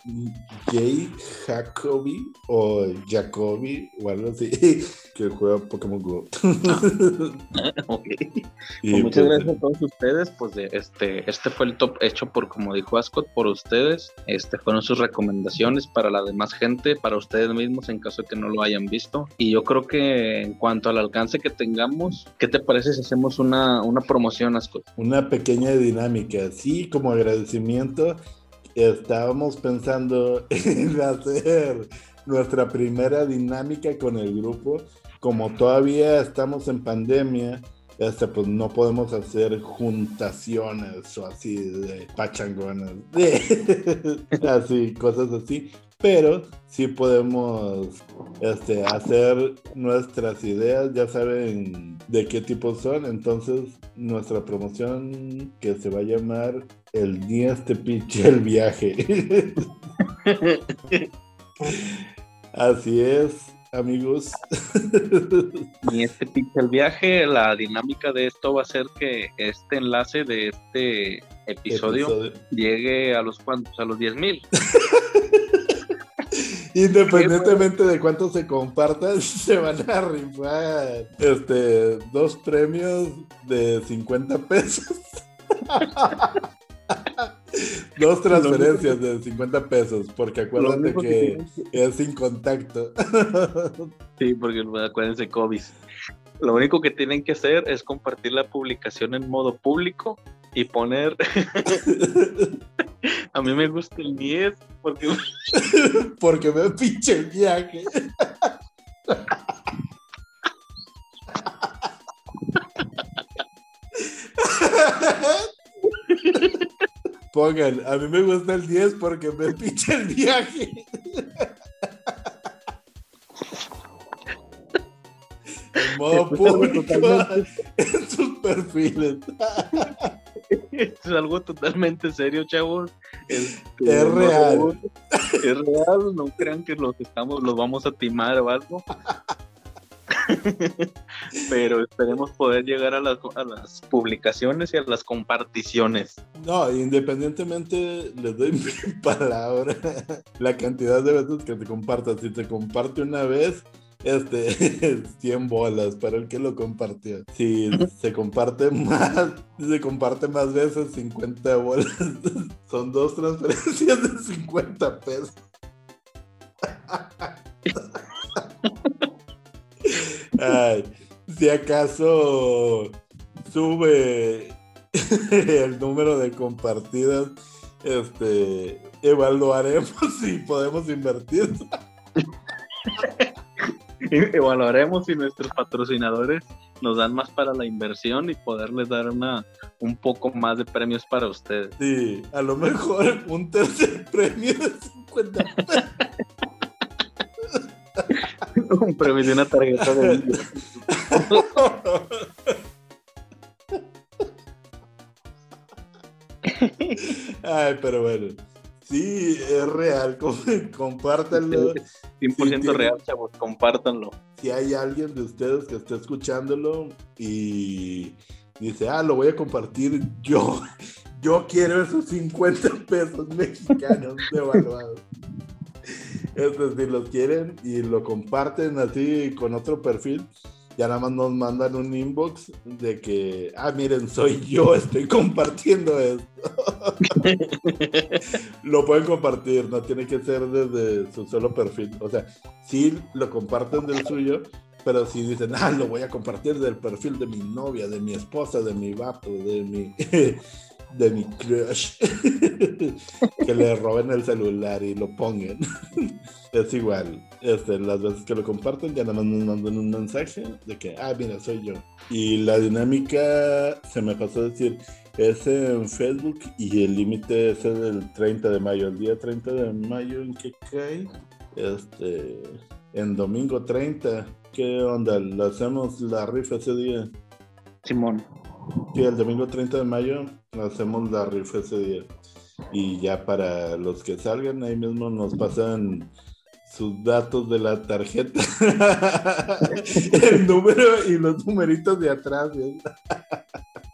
Jay Jacoby o Jacoby o algo así. Que juega Pokémon Go. Ok. Y Pues muchas pues, gracias a todos ustedes. Pues de este, este fue el top hecho por, como dijo Ascot, por ustedes. Este fueron sus recomendaciones para la demás gente, para ustedes mismos en caso de que no lo hayan visto. Y yo creo que en cuanto al alcance que tengamos, ¿qué te parece si hacemos una, una promoción, Ascot? una pequeña dinámica. Sí, como agradecimiento, estábamos pensando en hacer nuestra primera dinámica con el grupo. Como todavía estamos en pandemia, este, pues no podemos hacer juntaciones o así de pachangones, así, cosas así. Pero sí podemos este, hacer nuestras ideas, ya saben de qué tipo son. Entonces, nuestra promoción que se va a llamar El día este pinche el viaje. Así es, amigos. Y este pinche el viaje, la dinámica de esto va a ser que este enlace de este episodio, Episodio. llegue a los cuantos, a los 10 mil. Independientemente de cuánto se compartan, se van a rifar este, dos premios de 50 pesos. dos transferencias de 50 pesos, porque acuérdate que es sin contacto. Sí, porque acuérdense, COVID. Lo único que tienen que hacer es compartir la publicación en modo público y poner. a mí me gusta el 10 porque. porque me pinche el viaje. Pongan, a mí me gusta el 10 porque me pinche el viaje. En modo público en sus perfiles. es algo totalmente serio, chavos. Es no, real. Es real, no crean que los estamos, los vamos a timar o algo. Pero esperemos poder llegar a las, a las publicaciones y a las comparticiones. No, independientemente, les doy mi palabra. La cantidad de veces que te compartas. Si te comparte una vez, este, 100 bolas para el que lo compartió. Si se comparte más, si se comparte más veces, 50 bolas. Son dos transferencias de 50 pesos. Ay, si acaso sube el número de compartidas, este, evaluaremos si podemos invertir. Evaluaremos si nuestros patrocinadores nos dan más para la inversión y poderles dar una un poco más de premios para ustedes. Sí, a lo mejor un tercer premio de 50 pesos. un premio de una tarjeta de video. Ay, pero bueno. Sí, es real. com- Compártanlo. 100% Si tienen- real, chavos, compártanlo. Si hay alguien de ustedes que esté escuchándolo y dice, ah, lo voy a compartir yo. Yo quiero esos 50 pesos mexicanos devaluados. Este, si los quieren y lo comparten así con otro perfil, ya nada más nos mandan un inbox de que, ah, miren, soy yo, estoy compartiendo esto. lo pueden compartir, no tiene que ser desde su solo perfil. O sea, sí lo comparten del suyo, pero si dicen, ah, lo voy a compartir del perfil de mi novia, de mi esposa, de mi vato, de mi, de mi crush, que le roben el celular y lo pongan. es igual, este, las veces que lo comparten ya nada más nos mandan un mensaje de que, ah, mira, soy yo. Y la dinámica, se me pasó a decir, es en Facebook y el límite es el 30 de mayo. El día 30 de mayo, ¿en qué cae? Este, en domingo 30. ¿Qué onda? ¿Lo hacemos la rifa ese día? Simón. Sí, el domingo 30 de mayo hacemos la rifa ese día. Y ya para los que salgan, ahí mismo nos pasan sus datos de la tarjeta, el número y los numeritos de atrás. Nada,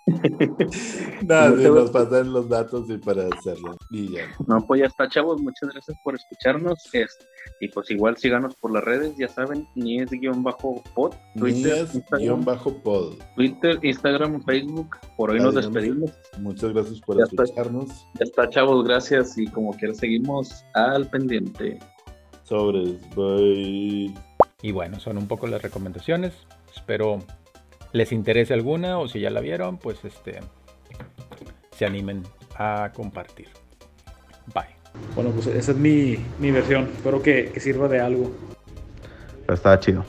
si nos pasan los datos y para hacerlo. Y ya. No, pues ya está, chavos. Muchas gracias por escucharnos. Este, y pues igual síganos por las redes, ya saben, ni es guion bajo pod, Twitter, guion bajo pod. Twitter, Instagram, Facebook. Por hoy nos despedimos. Muchas gracias por escucharnos. ya está, chavos, gracias. Y como quiera, seguimos al pendiente. Sobres, bye. Y bueno, son un poco las recomendaciones. Espero les interese alguna o si ya la vieron, pues este se animen a compartir. Bye. Bueno, pues esa es mi, mi versión. Espero que, que sirva de algo. Pero estaba chido.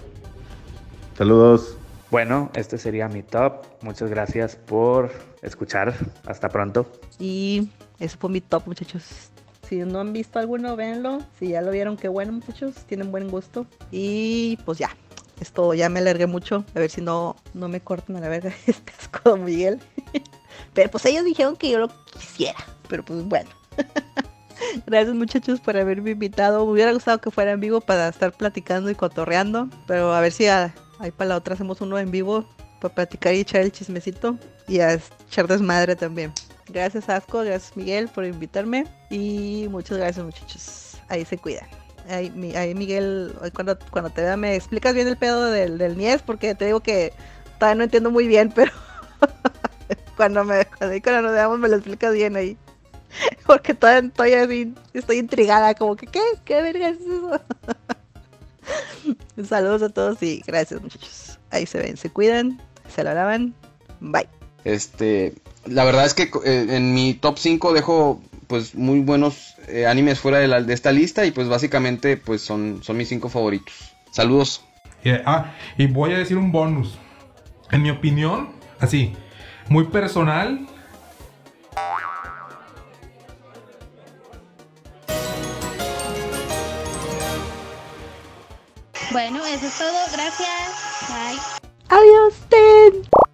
Saludos. Bueno, este sería mi top. Muchas gracias por escuchar. Hasta pronto. Y ese fue mi top, muchachos. Si no han visto alguno, véanlo. Si ya lo vieron, qué bueno, muchachos. Tienen buen gusto. Y pues ya. Esto ya me alargué mucho. A ver si no, no me cortan a la verga este asco, Miguel. Pero pues ellos dijeron que yo lo quisiera. Pero pues bueno. Gracias muchachos por haberme invitado. Me hubiera gustado que fuera en vivo para estar platicando y cotorreando. Pero a ver si ahí para la otra hacemos uno en vivo para platicar y echar el chismecito. Y a echar desmadre también. Gracias Asco, gracias Miguel por invitarme. Y muchas gracias muchachos. Ahí se cuidan. Ahí, Miguel, cuando, cuando te vea me explicas bien el pedo del, del Nies porque te digo que todavía no entiendo muy bien, pero cuando, me, cuando nos veamos me lo explicas bien ahí. Porque todavía, todavía estoy intrigada, como que, ¿qué? ¿Qué verga es eso? Saludos a todos y gracias muchachos. Ahí se ven, se cuidan, se lo lavan. Bye. Este, la verdad es que eh, en mi top 5 dejo pues muy buenos eh, animes fuera de, la, de, esta lista y pues básicamente pues son, son mis 5 favoritos. Saludos. ah, y voy a decir un bonus. En mi opinión, así, muy personal, Bueno, eso es todo. Gracias. Bye. Adiós, Ten.